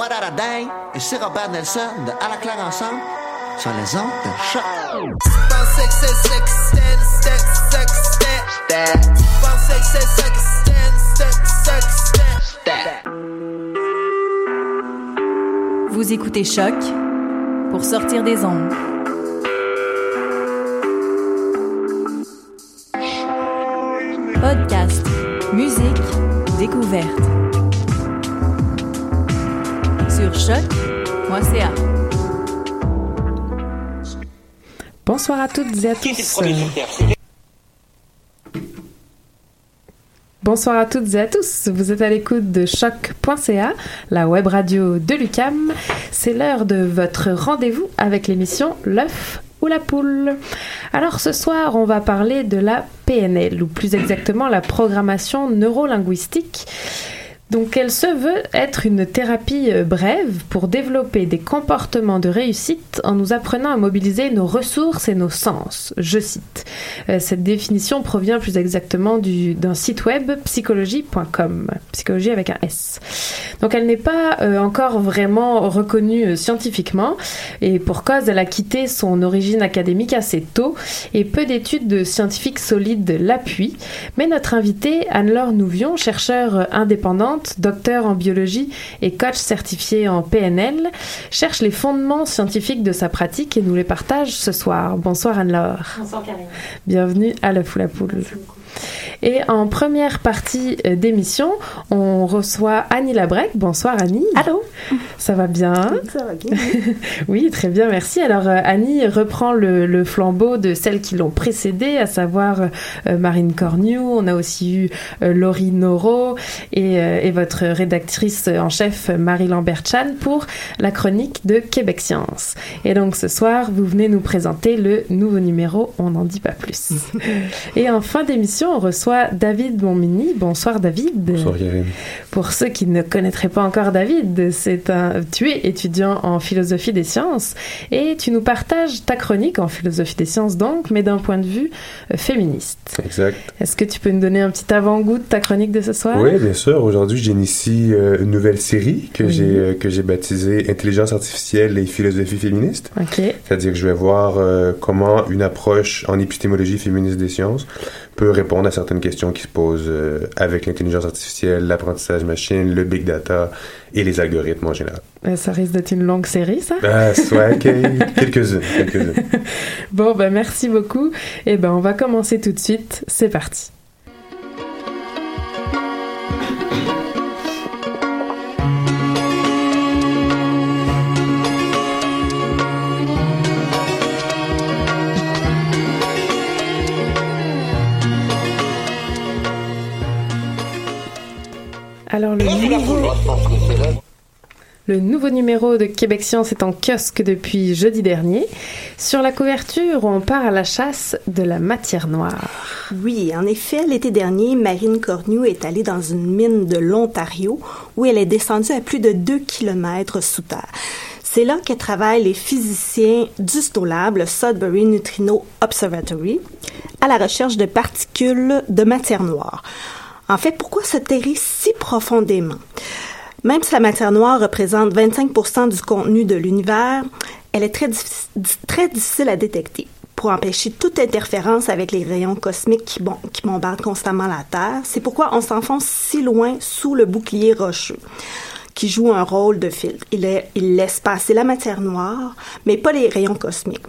What a day et c'est Robert Nelson de À la claire ensemble sur les ondes de choc. Vous écoutez Choc pour sortir des ondes. Podcast, musique, découverte. Sur choc.ca. Bonsoir à toutes et à tous. Bonsoir à toutes et à tous. Vous êtes à l'écoute de choc.ca, la web radio de Lucam. C'est l'heure de votre rendez-vous avec l'émission L'œuf ou la poule. Alors ce soir, on va parler de la PNL, ou plus exactement la programmation neurolinguistique. Donc elle se veut être une thérapie euh, brève pour développer des comportements de réussite en nous apprenant à mobiliser nos ressources et nos sens. Je cite. Euh, Cette définition provient plus exactement du- d'un site web psychologie.com, psychologie avec un S. Donc elle n'est pas euh, encore vraiment reconnue scientifiquement et pour cause elle a quitté son origine académique assez tôt et peu d'études de scientifiques solides l'appuient. Mais notre invitée, Anne-Laure Nouvion, chercheure euh, docteur en biologie et coach certifié en PNL, cherche les fondements scientifiques de sa pratique et nous les partage ce soir. Bonsoir Anne-Laure. Bonsoir Karine. Bienvenue à la Foule à Poule. Et en première partie euh, d'émission, on reçoit Annie Labrec. Bonsoir Annie. Allô Ça va bien? Ça va bien. Oui, très bien, merci. Alors euh, Annie reprend le, le flambeau de celles qui l'ont précédée, à savoir euh, Marine Cornu. On a aussi eu Laurie Noro et, et votre rédactrice en chef Marie Lambert-Chan pour la chronique de Québec Science. Et donc ce soir, vous venez nous présenter le nouveau numéro, on n'en dit pas plus. et en fin d'émission, on reçoit David Monmini. Bonsoir David. Bonsoir Karine. Pour ceux qui ne connaîtraient pas encore David, c'est un, tu es étudiant en philosophie des sciences et tu nous partages ta chronique en philosophie des sciences donc, mais d'un point de vue euh, féministe. Exact. Est-ce que tu peux nous donner un petit avant-goût de ta chronique de ce soir? Oui, bien sûr. Aujourd'hui, j'initie euh, une nouvelle série que Oui. j'ai euh, que j'ai baptisée Intelligence artificielle et philosophie féministe. Ok. C'est-à-dire que je vais voir comment une approche en épistémologie féministe des sciences peut répondre à certaines questions qui se posent euh, avec l'intelligence artificielle, l'apprentissage machine, le big data et les algorithmes en général. Euh, Ça risque d'être une longue série, ça? Ah, ok. quelques-unes, quelques-unes. Bon, ben merci beaucoup. Et ben on va commencer tout de suite. C'est parti. Alors le nouveau... Le nouveau numéro de Québec Science est en kiosque depuis jeudi dernier. Sur la couverture, on part à la chasse de la matière noire. Oui, en effet, l'été dernier, Marine Cornu est allée dans une mine de l'Ontario où elle est descendue à plus de 2 km sous terre. C'est là que travaillent les physiciens du SNOLAB, le Sudbury Neutrino Observatory, à la recherche de particules de matière noire. En fait, pourquoi se terrer si profondément? Même si la matière noire représente 25 du contenu de l'univers, elle est très, difficile à détecter. Pour empêcher toute interférence avec les rayons cosmiques qui, bombardent constamment la Terre, c'est pourquoi on s'enfonce si loin sous le bouclier rocheux qui joue un rôle de filtre. Il laisse passer la matière noire, mais pas les rayons cosmiques.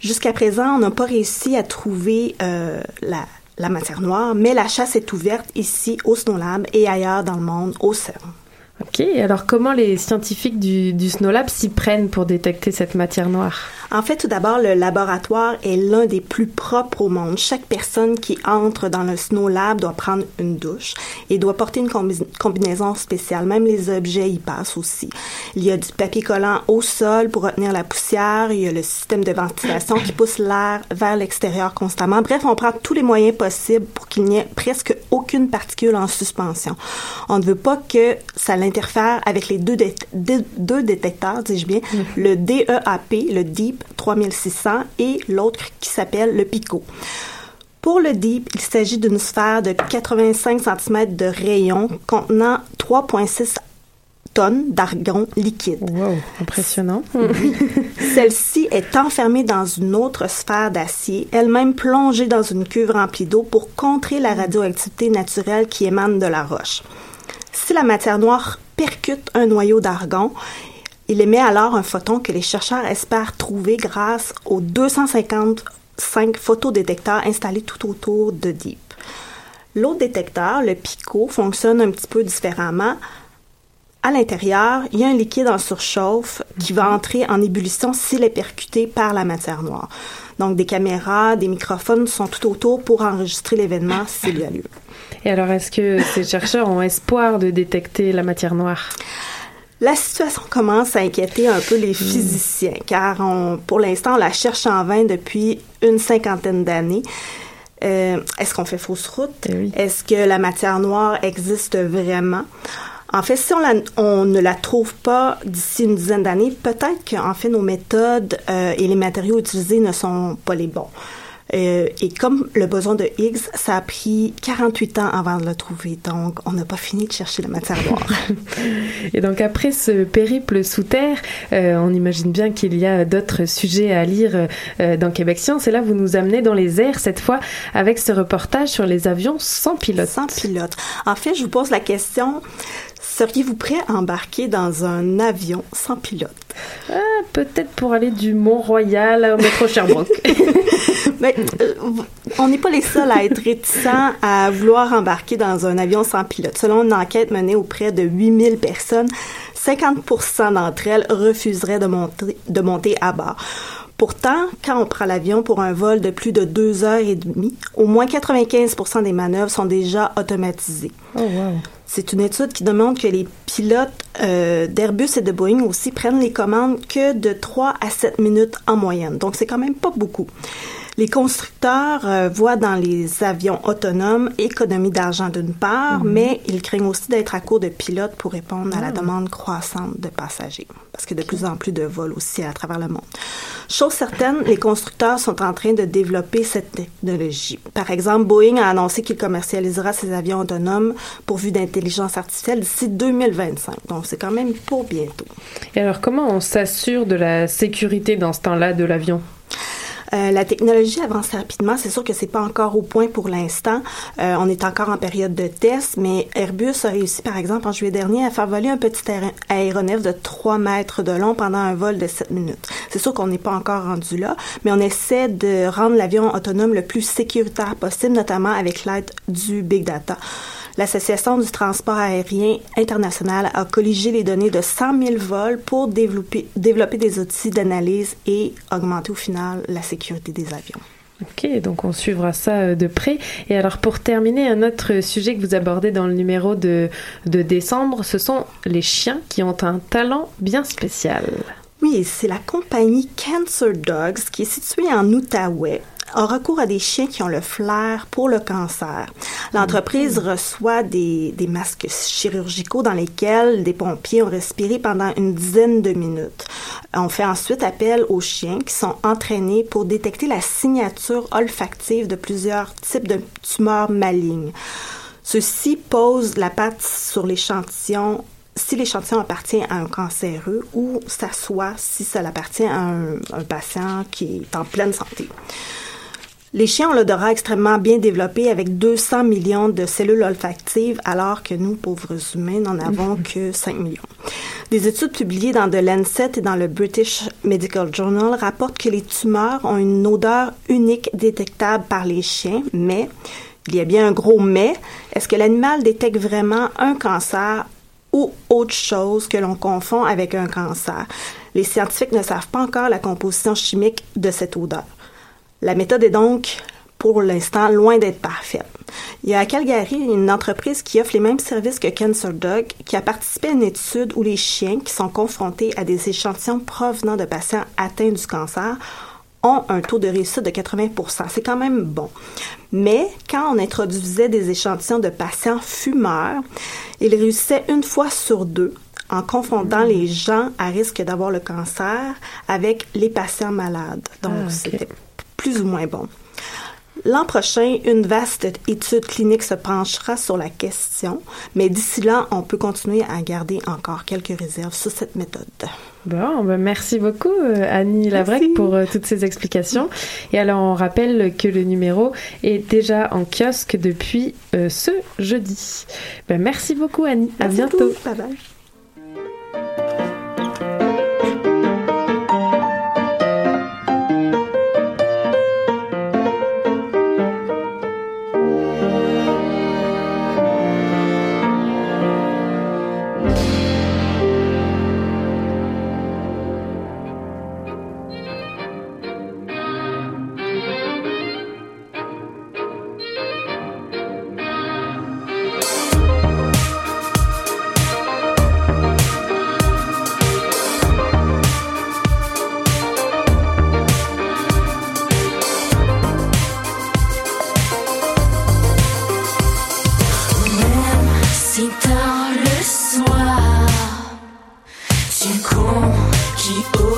Jusqu'à présent, on n'a pas réussi à trouver euh, la, la matière noire, mais la chasse est ouverte ici au SNOLAB et ailleurs dans le monde au CERN. Ok, alors comment les scientifiques du, du SNOLAB s'y prennent pour détecter cette matière noire? En fait, tout d'abord, le laboratoire est l'un des plus propres au monde. Chaque personne qui entre dans le SNOLAB doit prendre une douche et doit porter une combinaison spéciale. Même les objets y passent aussi. Il y a du papier collant au sol pour retenir la poussière. Il y a le système de ventilation qui pousse l'air vers l'extérieur constamment. Bref, on prend tous les moyens possibles pour qu'il n'y ait presque aucune particule en suspension. On ne veut pas que ça interfère avec les deux, deux détecteurs, dis-je bien, mm-hmm. le DEAP, le DEEP 3600, et l'autre qui s'appelle le PICO. Pour le DEEP, il s'agit d'une sphère de 85 cm de rayon contenant 3,6 tonnes d'argon liquide. Wow, impressionnant. Celle-ci est enfermée dans une autre sphère d'acier, elle-même plongée dans une cuve remplie d'eau pour contrer la radioactivité naturelle qui émane de la roche. Si la matière noire percute un noyau d'argon, il émet alors un photon que les chercheurs espèrent trouver grâce aux 255 photodétecteurs installés tout autour de Deep. L'autre détecteur, le PICO, fonctionne un petit peu différemment. À l'intérieur, il y a un liquide en surchauffe qui va entrer en ébullition s'il est percuté par la matière noire. Donc, des caméras, des microphones sont tout autour pour enregistrer l'événement s'il y a lieu. Et alors, est-ce que ces chercheurs ont espoir de détecter la matière noire? La situation commence à inquiéter un peu les hmm. physiciens, car on, pour l'instant, on la cherche en vain depuis une cinquantaine d'années. Euh, est-ce qu'on fait fausse route? Eh est-ce que la matière noire existe vraiment? En fait, si on, ne la trouve pas d'ici une dizaine d'années, peut-être qu'en fait nos méthodes euh, et les matériaux utilisés ne sont pas les bons. Euh, et comme le boson de Higgs, ça a pris 48 ans avant de le trouver. Donc, on n'a pas fini de chercher la matière noire. et donc, après ce périple sous terre, euh, on imagine bien qu'il y a d'autres sujets à lire euh, dans Québec Science. Et là, vous nous amenez dans les airs, cette fois, avec ce reportage sur les avions sans pilote. Sans pilote. En fait, je vous pose la question, seriez-vous prêt à embarquer dans un avion sans pilote? Ah, peut-être pour aller du Mont-Royal au métro Sherbrooke. Mais euh, on n'est pas les seuls à être réticents à vouloir embarquer dans un avion sans pilote. Selon une enquête menée auprès de 8000 personnes, 50 d'entre elles refuseraient de monter, de monter à bord. Pourtant, quand on prend l'avion pour un vol de plus de deux heures et demie, au moins 95% des manœuvres sont déjà automatisées. Oh, wow. C'est une étude qui demande que les pilotes euh, d'Airbus et de Boeing aussi prennent les commandes que de 3 à 7 minutes en moyenne. Donc, c'est quand même pas beaucoup. Les constructeurs euh, voient dans les avions autonomes économie d'argent d'une part, mhm. mais ils craignent aussi d'être à court de pilotes pour répondre à la ah. demande croissante de passagers, parce qu'il y a de plus en plus de vols aussi à travers le monde. Chose certaine, les constructeurs sont en train de développer cette technologie. Par exemple, Boeing a annoncé qu'il commercialisera ses avions autonomes pourvus d'intelligence artificielle d'ici 2025. Donc, c'est quand même pour bientôt. Et alors, comment on s'assure de la sécurité dans ce temps-là de l'avion? Euh, la technologie avance rapidement. C'est sûr que c'est pas encore au point pour l'instant. Euh, on est encore en période de test, mais Airbus a réussi, par exemple, en juillet dernier, à faire voler un petit aéronef de 3 mètres de long pendant un vol de 7 minutes. C'est sûr qu'on n'est pas encore rendu là, mais on essaie de rendre l'avion autonome le plus sécuritaire possible, notamment avec l'aide du big data. L'Association du transport aérien international a colligé les données de 100 000 vols pour développer, développer des outils d'analyse et augmenter au final la sécurité des avions. Ok, donc on suivra ça euh, de près. Et alors pour terminer, un autre sujet que vous abordez dans le numéro de, de décembre, ce sont les chiens qui ont un talent bien spécial. Oui, c'est la compagnie Cancer Dogs qui est située en Outaouais a recours à des chiens qui ont le flair pour le cancer. L'entreprise reçoit des, des, masques chirurgicaux dans lesquels des pompiers ont respiré pendant une dizaine de minutes. On fait ensuite appel aux chiens qui sont entraînés pour détecter la signature olfactive de plusieurs types de tumeurs malignes. Ceux-ci posent la patte sur l'échantillon si l'échantillon appartient à un cancéreux ou s'assoit si ça appartient à un, un patient qui est en pleine santé. Les chiens ont l'odorat extrêmement bien développé avec 200 millions de cellules olfactives, alors que nous, pauvres humains, n'en avons que 5 millions. Des études publiées dans The Lancet et dans le British Medical Journal rapportent que les tumeurs ont une odeur unique détectable par les chiens, mais il y a bien un gros mais. Est-ce que l'animal détecte vraiment un cancer ou autre chose que l'on confond avec un cancer? Les scientifiques ne savent pas encore la composition chimique de cette odeur. La méthode est donc, pour l'instant, loin d'être parfaite. Il y a à Calgary une entreprise qui offre les mêmes services que Cancer Dog, qui a participé à une étude où les chiens qui sont confrontés à des échantillons provenant de patients atteints du cancer ont un taux de réussite de 80% C'est quand même bon. Mais quand on introduisait des échantillons de patients fumeurs, ils réussissaient une fois sur deux en confondant les gens à risque d'avoir le cancer avec les patients malades. Donc, Ah, c'était plus ou moins bon. L'an prochain, une vaste étude clinique se penchera sur la question, mais d'ici là, on peut continuer à garder encore quelques réserves sur cette méthode. Bon, ben merci beaucoup euh, Annie Lavrec pour euh, toutes ces explications. Et alors on rappelle que le numéro est déjà en kiosque depuis euh, ce jeudi. Ben, merci beaucoup Annie. à Merci bientôt. Bye bye. Conquis au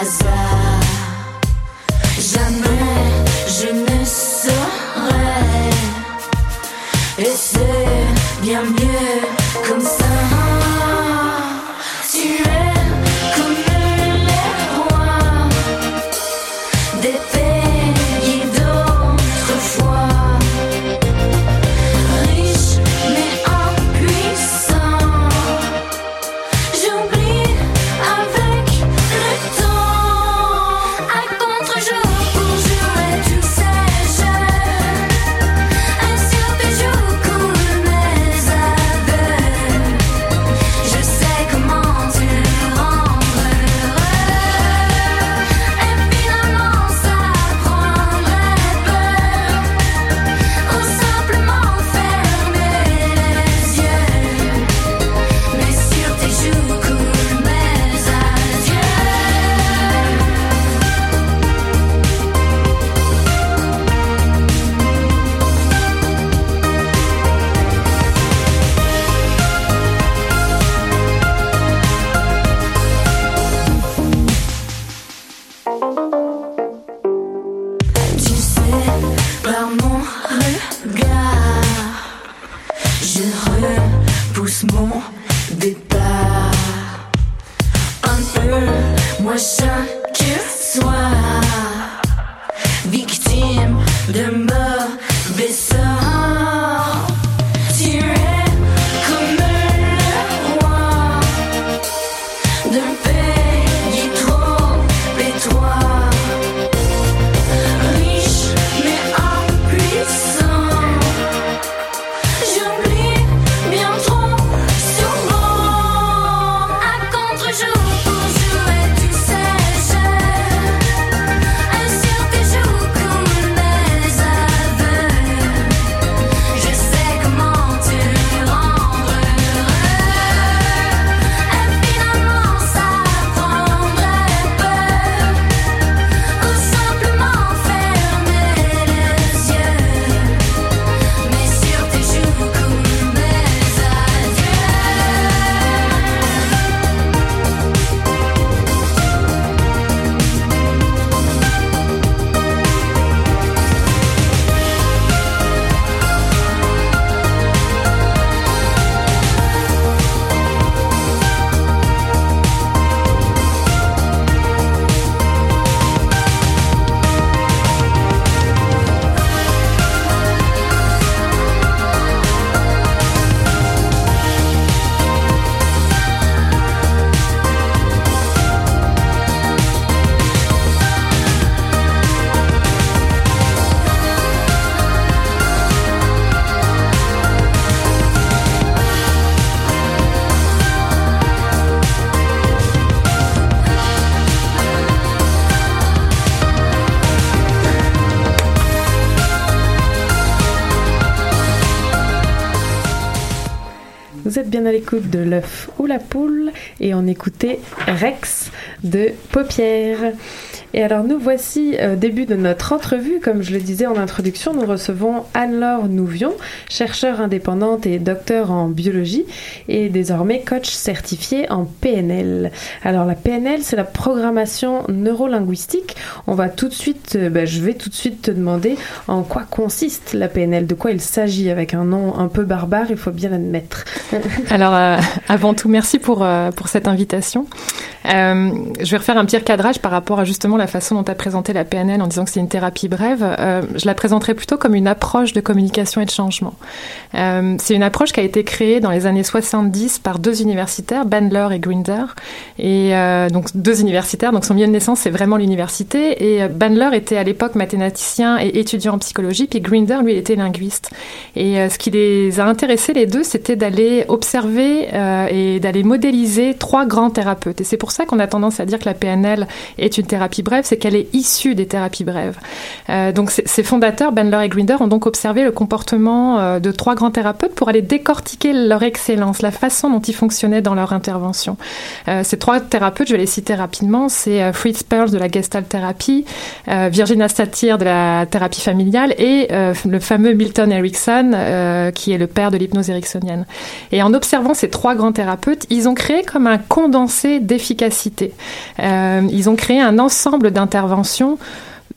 hasard. Jamais je ne saurais, et c'est bien mieux bien à l'écoute de l'œuf ou la poule et on écoutait Rex de Paupières. Et alors nous voici au début de notre entrevue. Comme je le disais en introduction, nous recevons Anne-Laure Nouvion, chercheure indépendante et docteur en biologie et désormais coach certifié en PNL. Alors la PNL, c'est la programmation neurolinguistique. On va tout de suite, euh, ben, je vais tout de suite te demander en quoi consiste la PNL, de quoi il s'agit avec un nom un peu barbare, il faut bien l'admettre. Alors euh, avant tout, merci pour, euh, pour cette invitation. Euh, je vais refaire un petit cadrage par rapport à justement façon dont tu as présenté la PNL en disant que c'est une thérapie brève. Euh, je la présenterai plutôt comme une approche de communication et de changement. Euh, c'est une approche qui a été créée dans les années 70 par deux universitaires, Bandler et Grinder. Et euh, donc deux universitaires, donc son milieu de naissance c'est vraiment l'université. Et Bandler était à l'époque mathématicien et étudiant en psychologie, puis Grinder lui était linguiste. Et ce qui les a intéressés les deux, c'était d'aller observer et d'aller modéliser trois grands thérapeutes. Et c'est pour ça qu'on a tendance à dire que la PNL est une thérapie brève, c'est qu'elle est issue des thérapies brèves. Euh, donc ces fondateurs, Bandler et Grinder, ont donc observé le comportement euh, de trois grands thérapeutes pour aller décortiquer leur excellence, la façon dont ils fonctionnaient dans leur intervention. Euh, ces trois thérapeutes, je vais les citer rapidement, c'est Fritz Perls de la Gestalt thérapie, Virginia Satir de la thérapie familiale et le fameux Milton Erickson qui est le père de l'hypnose ericksonienne. Et en observant ces trois grands thérapeutes, ils ont créé comme un condensé d'efficacité. Ils ont créé un ensemble d'interventions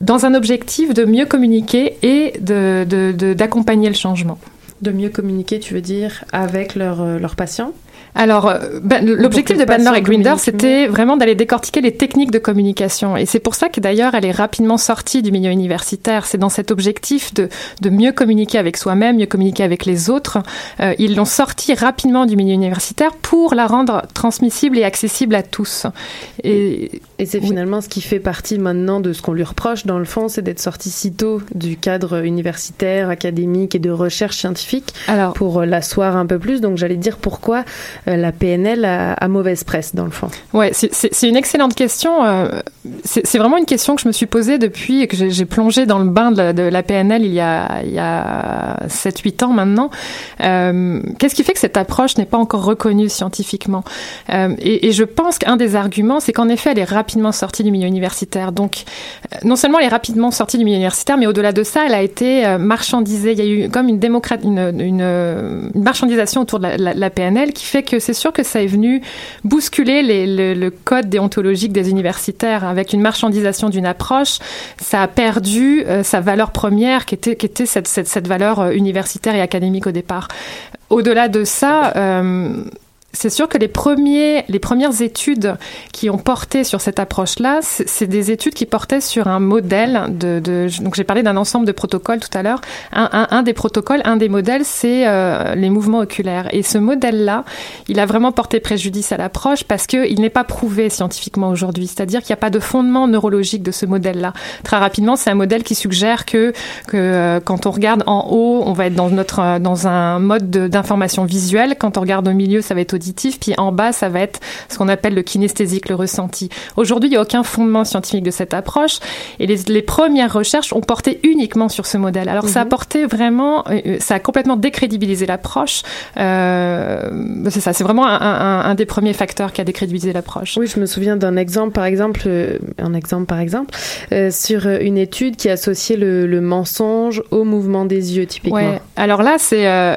dans un objectif de mieux communiquer et d'accompagner de, de, le changement. De mieux communiquer, tu veux dire, avec leurs euh, leurs patients? Alors, ben, l'objectif de Bandler et Grinder, c'était vraiment d'aller décortiquer les techniques de communication. Et c'est pour ça que d'ailleurs, elle est rapidement sortie du milieu universitaire. C'est dans cet objectif de, de mieux communiquer avec soi-même, mieux communiquer avec les autres. Euh, ils l'ont sortie rapidement du milieu universitaire pour la rendre transmissible et accessible à tous. Et, et c'est finalement ce qui fait partie maintenant de ce qu'on lui reproche, dans le fond, c'est d'être sorti si tôt du cadre universitaire, académique et de recherche scientifique Alors, pour l'asseoir un peu plus. Donc j'allais dire pourquoi euh, la PNL a, mauvaise presse dans le fond Ouais, c'est une excellente question. Euh, c'est vraiment une question que je me suis posée depuis que j'ai plongé dans le bain de la, PNL il y a, il y a 7-8 ans maintenant. Euh, Qu'est-ce qui fait que cette approche n'est pas encore reconnue scientifiquement? Euh, et, je pense qu'un des arguments, c'est qu'en effet, elle est rapidement sortie du milieu universitaire. Donc, euh, non seulement elle est rapidement sortie du milieu universitaire, mais au-delà de ça, elle a été euh, marchandisée. Il y a eu comme une, une, une, marchandisation autour de la PNL qui fait que c'est sûr que ça est venu bousculer le, code déontologique des universitaires avec une marchandisation d'une approche. Ça a perdu euh, sa valeur première qui était, cette valeur euh, universitaire et académique au départ. Au-delà de ça, euh, c'est sûr que les, premiers, les premières études qui ont porté sur cette approche-là, c'est des études qui portaient sur un modèle de. donc j'ai parlé d'un ensemble de protocoles tout à l'heure. Un, des protocoles, un des modèles, c'est euh, les mouvements oculaires. Et ce modèle-là, il a vraiment porté préjudice à l'approche parce qu'il n'est pas prouvé scientifiquement aujourd'hui. C'est-à-dire qu'il n'y a pas de fondement neurologique de ce modèle-là. Très rapidement, c'est un modèle qui suggère que, euh, quand on regarde en haut, on va être dans, notre, dans un mode d'information visuelle. Quand on regarde au milieu, ça va être auditif puis en bas, ça va être ce qu'on appelle le kinesthésique, le ressenti. Aujourd'hui, il n'y a aucun fondement scientifique de cette approche, et les, les premières recherches ont porté uniquement sur ce modèle. Alors, mm -hmm. ça a porté vraiment, ça a complètement décrédibilisé l'approche. Euh, c'est ça, c'est vraiment un, un, un, des premiers facteurs qui a décrédibilisé l'approche. Oui, je me souviens d'un exemple, par exemple, euh, un exemple par exemple, euh, sur une étude qui associait le, le, mensonge au mouvement des yeux, typiquement. Ouais. Alors là, c'est euh,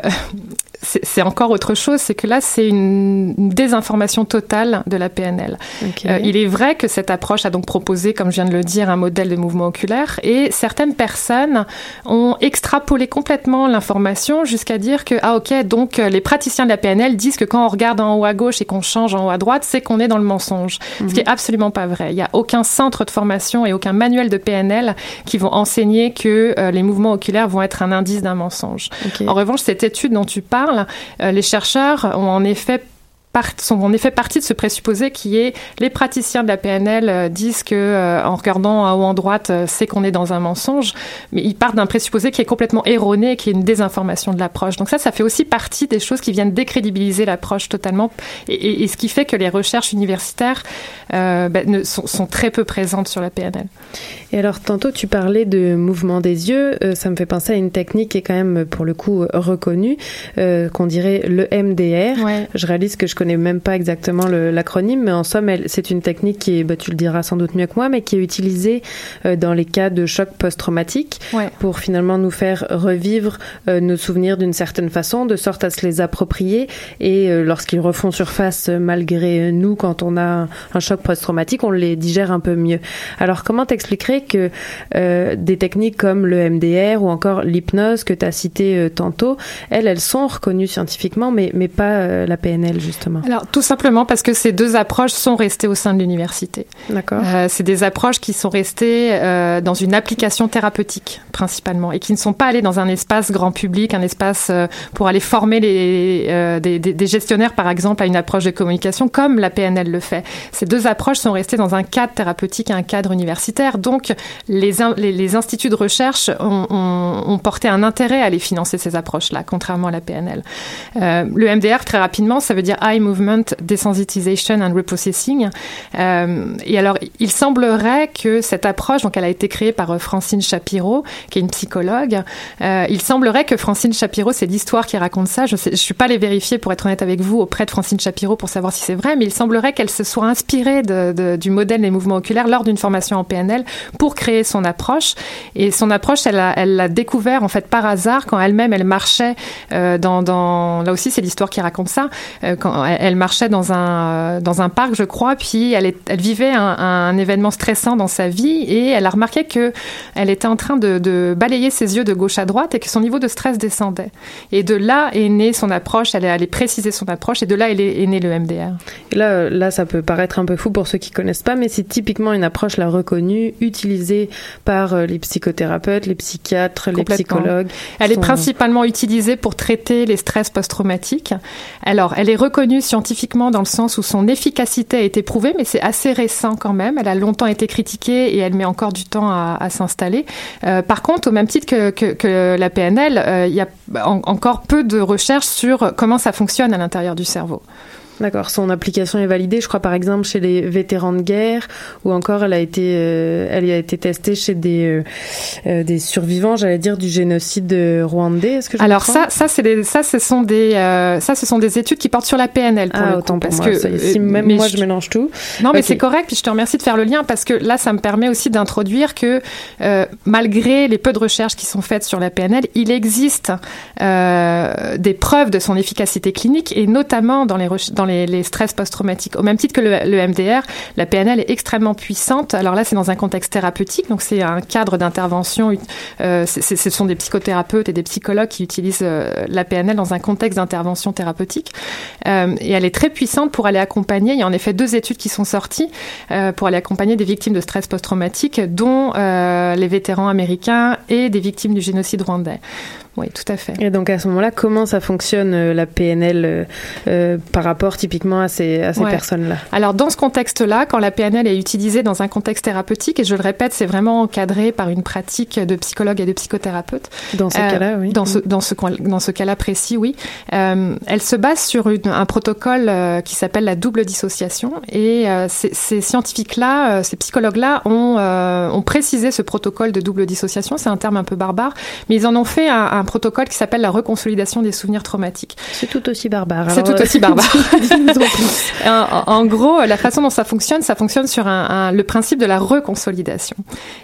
c'est encore autre chose, c'est que là, c'est une, une, désinformation totale de la PNL. Okay. Euh, il est vrai que cette approche a donc proposé, comme je viens de le dire, un modèle de mouvement oculaire et certaines personnes ont extrapolé complètement l'information jusqu'à dire que, ah ok, donc les praticiens de la PNL disent que quand on regarde en haut à gauche et qu'on change en haut à droite, c'est qu'on est dans le mensonge. Mm -hmm. Ce qui est absolument pas vrai. Il n'y a aucun centre de formation et aucun manuel de PNL qui vont enseigner que euh, les mouvements oculaires vont être un indice d'un mensonge. Okay. En revanche, cette étude dont tu parles, euh, les chercheurs ont en effet sont en effet partie de ce présupposé qui est les praticiens de la PNL disent que en regardant en haut en droite, c'est qu'on est dans un mensonge, mais ils partent d'un présupposé qui est complètement erroné, qui est une désinformation de l'approche. Donc ça, ça fait aussi partie des choses qui viennent décrédibiliser l'approche totalement, et, ce qui fait que les recherches universitaires ben, ne, sont, sont, très peu présentes sur la PNL. Et alors, tantôt, tu parlais de mouvement des yeux. Euh, ça me fait penser à une technique qui est quand même, pour le coup, reconnue, euh, qu'on dirait le MDR. Je réalise que je connais même pas exactement l'acronyme, mais en somme, c'est une technique qui est, bah, tu le diras sans doute mieux que moi, mais qui est utilisée euh, dans les cas de choc post-traumatique pour finalement nous faire revivre nos souvenirs d'une certaine façon, de sorte à se les approprier. Et lorsqu'ils refont surface malgré nous, quand on a un choc post-traumatique, on les digère un peu mieux. Alors, comment t'expliquerais que euh, des techniques comme le MDR ou encore l'hypnose que tu as cité euh, tantôt, elles, elles sont reconnues scientifiquement, mais, mais pas euh, la PNL, justement? Alors, tout simplement parce que ces deux approches sont restées au sein de l'université. D'accord. c'est des approches qui sont restées dans une application thérapeutique, principalement, et qui ne sont pas allées dans un espace grand public, un espace pour aller former les, des, des, gestionnaires, par exemple, à une approche de communication, comme la PNL le fait. Ces deux approches sont restées dans un cadre thérapeutique, un cadre universitaire. Donc, les, les, instituts de recherche ont, porté un intérêt à aller financer ces approches-là, contrairement à la PNL. Euh, le MDR, très rapidement, ça veut dire Movement Desensitization and Reprocessing. Euh, et alors, il semblerait que cette approche, donc elle a été créée par euh, Francine Shapiro, qui est une psychologue, il semblerait que Francine Shapiro, c'est l'histoire qui raconte ça. Je ne suis pas allée vérifier, pour être honnête avec vous, auprès de Francine Shapiro pour savoir si c'est vrai, mais il semblerait qu'elle se soit inspirée du modèle des mouvements oculaires lors d'une formation en PNL pour créer son approche. Et son approche, elle l'a elle découvert en fait par hasard quand elle-même elle marchait euh, dans, là aussi c'est l'histoire qui raconte ça euh, elle, marchait dans un euh, dans un parc je crois puis elle, est, elle vivait un, un, événement stressant dans sa vie et elle a remarqué que elle était en train de, de, balayer ses yeux de gauche à droite et que son niveau de stress descendait et de là est née son approche elle est allée préciser son approche et de là est, est né le MDR et là là ça peut paraître un peu fou pour ceux qui connaissent pas mais c'est typiquement une approche la reconnue utilisée par euh, les psychothérapeutes, les psychiatres, les psychologues. Elle est principalement utilisée pour traiter les stress post-traumatiques. Alors, elle est reconnue scientifiquement dans le sens où son efficacité a été prouvée, mais c'est assez récent quand même. Elle a longtemps été critiquée et elle met encore du temps à, s'installer. Euh, par contre, au même titre que, la PNL, euh, il y a encore peu de recherches sur comment ça fonctionne à l'intérieur du cerveau. D'accord. Son application est validée, je crois par exemple chez les vétérans de guerre, ou encore elle a été, euh, elle a été testée chez des euh, euh, des survivants, j'allais dire du génocide rwandais. Est-ce que je Alors ça, ça c'est des, ça ce sont des, ça ce sont des études qui portent sur la PNL pour ah, le autant parce que si même moi je, mélange tout. Non mais c'est correct. Puis je te remercie de faire le lien parce que là ça me permet aussi d'introduire que malgré les peu de recherches qui sont faites sur la PNL, il existe des preuves de son efficacité clinique et notamment dans les dans les, stress post-traumatiques. Au même titre que le, MDR, la PNL est extrêmement puissante. Alors là, c'est dans un contexte thérapeutique, donc c'est un cadre d'intervention. Euh, ce sont des psychothérapeutes et des psychologues qui utilisent euh, la PNL dans un contexte d'intervention thérapeutique. Euh, et elle est très puissante pour aller accompagner. Il y a en effet deux études qui sont sorties pour aller accompagner des victimes de stress post-traumatique, dont les vétérans américains et des victimes du génocide rwandais. Oui, tout à fait. Et donc à ce moment-là, comment ça fonctionne euh, la PNL euh, euh, par rapport typiquement à ces, à ces personnes-là? Alors dans ce contexte-là, quand la PNL est utilisée dans un contexte thérapeutique, et je le répète, c'est vraiment encadré par une pratique de psychologue et de psychothérapeute. Dans ce cas-là, oui. Dans ce, dans ce, dans ce cas-là précis, oui. elle se base sur une, un protocole qui s'appelle la double dissociation. Et ces, ces scientifiques-là, ces psychologues-là ont, ont précisé ce protocole de double dissociation. C'est un terme un peu barbare, mais ils en ont fait un, un protocole qui s'appelle la reconsolidation des souvenirs traumatiques. C'est tout aussi barbare. C'est tout aussi euh, barbare. en, en, gros, la façon dont ça fonctionne, ça fonctionne sur un, le principe de la reconsolidation.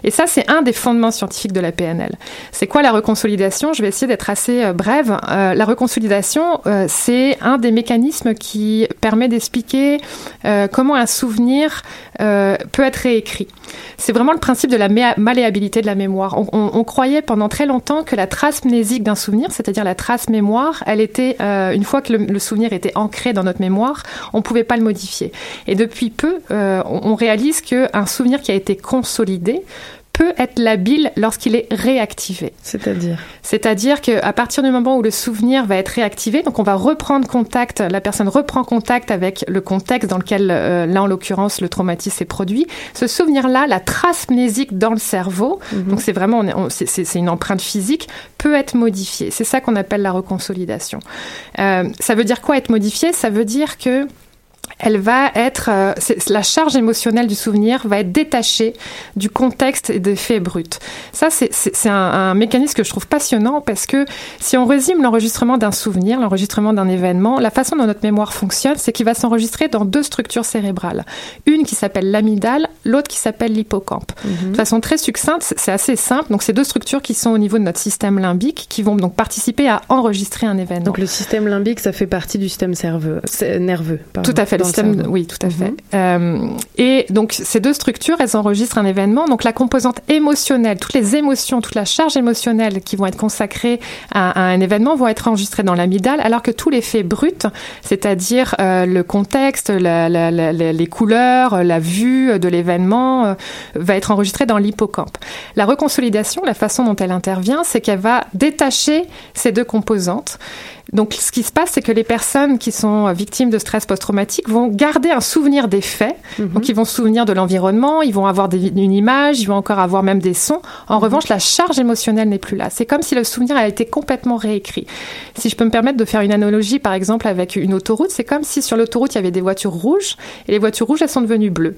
Et ça, c'est un des fondements scientifiques de la PNL. C'est quoi la reconsolidation? Je vais essayer d'être assez euh, brève. Euh, la reconsolidation, c'est un des mécanismes qui permet d'expliquer comment un souvenir peut être réécrit. C'est vraiment le principe de la malléabilité de la mémoire. On, on, on croyait pendant très longtemps que la trace mnésique d'un souvenir, c'est-à-dire la trace mémoire, elle était, euh, une fois que le, souvenir était ancré dans notre mémoire, on ne pouvait pas le modifier. Et depuis peu, euh, on, réalise qu'un souvenir qui a été consolidé peut être labile lorsqu'il est réactivé. C'est-à-dire C'est-à-dire qu'à partir du moment où le souvenir va être réactivé, donc on va reprendre contact, la personne reprend contact avec le contexte dans lequel, euh, là en l'occurrence, le traumatisme s'est produit. Ce souvenir-là, la trace mnésique dans le cerveau, donc c'est vraiment, est- c'est une empreinte physique, peut être modifiée. C'est ça qu'on appelle la reconsolidation. Euh, ça veut dire quoi être modifié? Ça veut dire que elle va être, euh, la charge émotionnelle du souvenir va être détachée du contexte et des faits bruts. Ça, c'est- un, un mécanisme que je trouve passionnant parce que si on résume l'enregistrement d'un souvenir, l'enregistrement d'un événement, la façon dont notre mémoire fonctionne, c'est qu'il va s'enregistrer dans deux structures cérébrales. Une qui s'appelle l'amygdale, l'autre qui s'appelle l'hippocampe. De façon très succincte, c'est- assez simple. Donc, c'est deux structures qui sont au niveau de notre système limbique qui vont donc participer à enregistrer un événement. Donc le système limbique, ça fait partie du système cerveux, c'est- nerveux. pardon, Tout à fait, le système, oui, tout à fait. Euh, et donc, ces deux structures, elles enregistrent un événement. Donc, la composante émotionnelle, toutes les émotions, toute la charge émotionnelle qui vont être consacrées à, à un événement vont être enregistrées dans l'amygdale, alors que tous les faits bruts, c'est-à-dire euh, le contexte, la- la- la- la- les couleurs, la vue de l'événement, euh, va être enregistré dans l'hippocampe. La reconsolidation, la façon dont elle intervient, c'est qu'elle va détacher ces deux composantes. Donc, ce qui se passe, c'est que les personnes qui sont victimes de stress post-traumatique vont garder un souvenir des faits. Donc, ils vont se souvenir de l'environnement, ils vont avoir des- une image, ils vont encore avoir même des sons. En revanche, la charge émotionnelle n'est plus là. C'est comme si le souvenir a été complètement réécrit. Si je peux me permettre de faire une analogie, par exemple, avec une autoroute, c'est comme si sur l'autoroute, il y avait des voitures rouges et les voitures rouges, elles sont devenues bleues.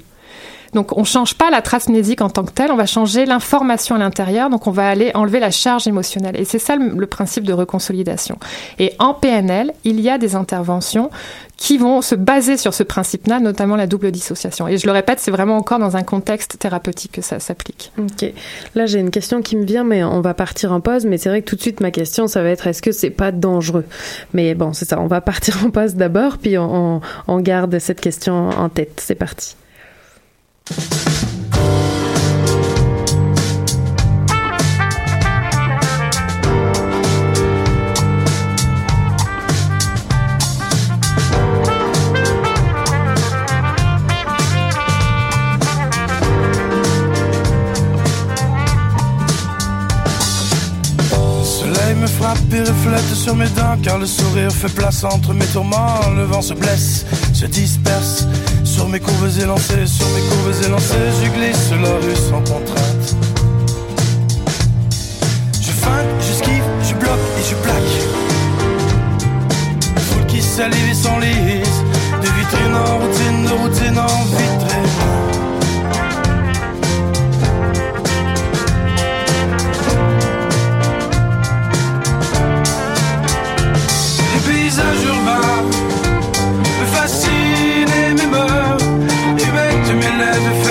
Donc, on change pas la trace mnésique en tant que telle, on va changer l'information à l'intérieur. Donc, on va aller enlever la charge émotionnelle. Et c'est ça le, principe de reconsolidation. Et en PNL, il y a des interventions qui vont se baser sur ce principe-là, notamment la double dissociation. Et je le répète, c'est vraiment encore dans un contexte thérapeutique que ça s'applique. Ok. Là, j'ai une question qui me vient, mais on va partir en pause. Mais c'est vrai que tout de suite, ma question, ça va être est-ce que c'est pas dangereux? Mais bon, c'est ça. On va partir en pause d'abord, puis on garde cette question en tête. C'est parti. Sur mes dents car le sourire fait place entre mes tourments. Le vent se blesse, se disperse sur mes courbes élancées, sur mes courbes élancées. Je glisse la rue sans contrainte. Je feinte, je esquive, je bloque et je plaque. Foule qui salive et s'enlise, de vitrine en routine, de routine en vitrine. Paysages dreaming as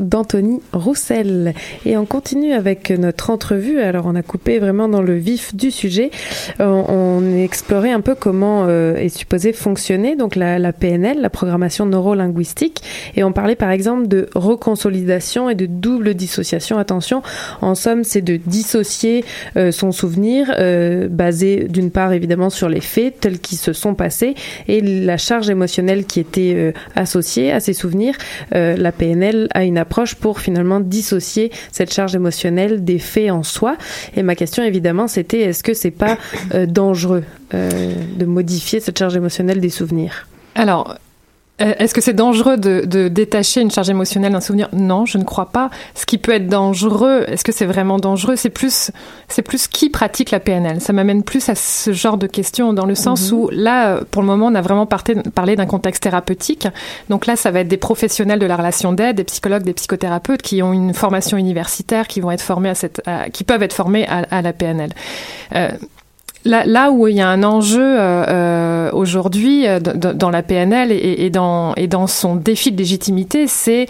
D'Anthony Roussel. Et on continue avec notre entrevue. Alors, on a coupé vraiment dans le vif du sujet. Euh, on explorait un peu comment euh, est supposé fonctionner donc la, PNL, la programmation neurolinguistique. Et on parlait par exemple de reconsolidation et de double dissociation. Attention, en somme, c'est de dissocier euh, son souvenir basé d'une part évidemment sur les faits tels qu'ils se sont passés et la charge émotionnelle qui était associée à ces souvenirs la PNL a une approche pour finalement dissocier cette charge émotionnelle des faits en soi. Et ma question évidemment c'était est-ce que c'est pas euh, dangereux euh, de modifier cette charge émotionnelle des souvenirs? Alors, est-ce que c'est dangereux de, de, détacher une charge émotionnelle d'un souvenir? Non, je ne crois pas. Ce qui peut être dangereux, est-ce que c'est vraiment dangereux? C'est plus, c'est plus qui pratique la PNL. Ça m'amène plus à ce genre de questions dans le sens -hmm. où là, pour le moment, on a vraiment parté, parlé d'un contexte thérapeutique. Donc là, ça va être des professionnels de la relation d'aide, des psychologues, des psychothérapeutes qui ont une formation universitaire, qui vont être formés à cette, à, qui peuvent être formés à, à la PNL. Euh, Là, où il y a un enjeu euh, aujourd'hui euh, dans la PNL et, dans, et dans son défi de légitimité, c'est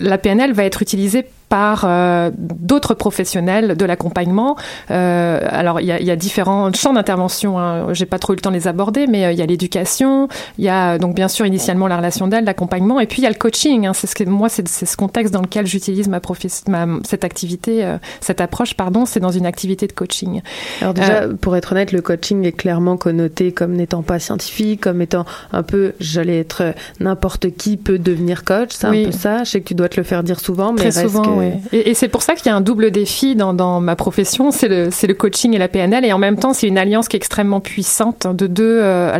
la PNL va être utilisée par euh, d'autres professionnels de l'accompagnement. Euh, alors, il y, y, a, différents champs d'intervention. Hein. J'ai pas trop eu le temps de les aborder, mais euh, il y a l'éducation, il y a donc bien sûr initialement la relation d'aide, l'accompagnement, et puis il y a le coaching. Hein. C'est ce que moi, c'est ce contexte dans lequel j'utilise ma, ma cette activité, euh, cette approche, pardon, c'est dans une activité de coaching. Alors déjà, pour être honnête, le coaching est clairement connoté comme n'étant pas scientifique, comme étant un peu, j'allais être n'importe qui peut devenir coach. C'est oui. un peu ça. Je sais que tu dois te le faire dire souvent, mais Très reste souvent, que... Et, c'est pour ça qu'il y a un double défi dans, ma profession, c'est le, coaching et la PNL, et en même temps, c'est une alliance qui est extrêmement puissante de deux. Euh,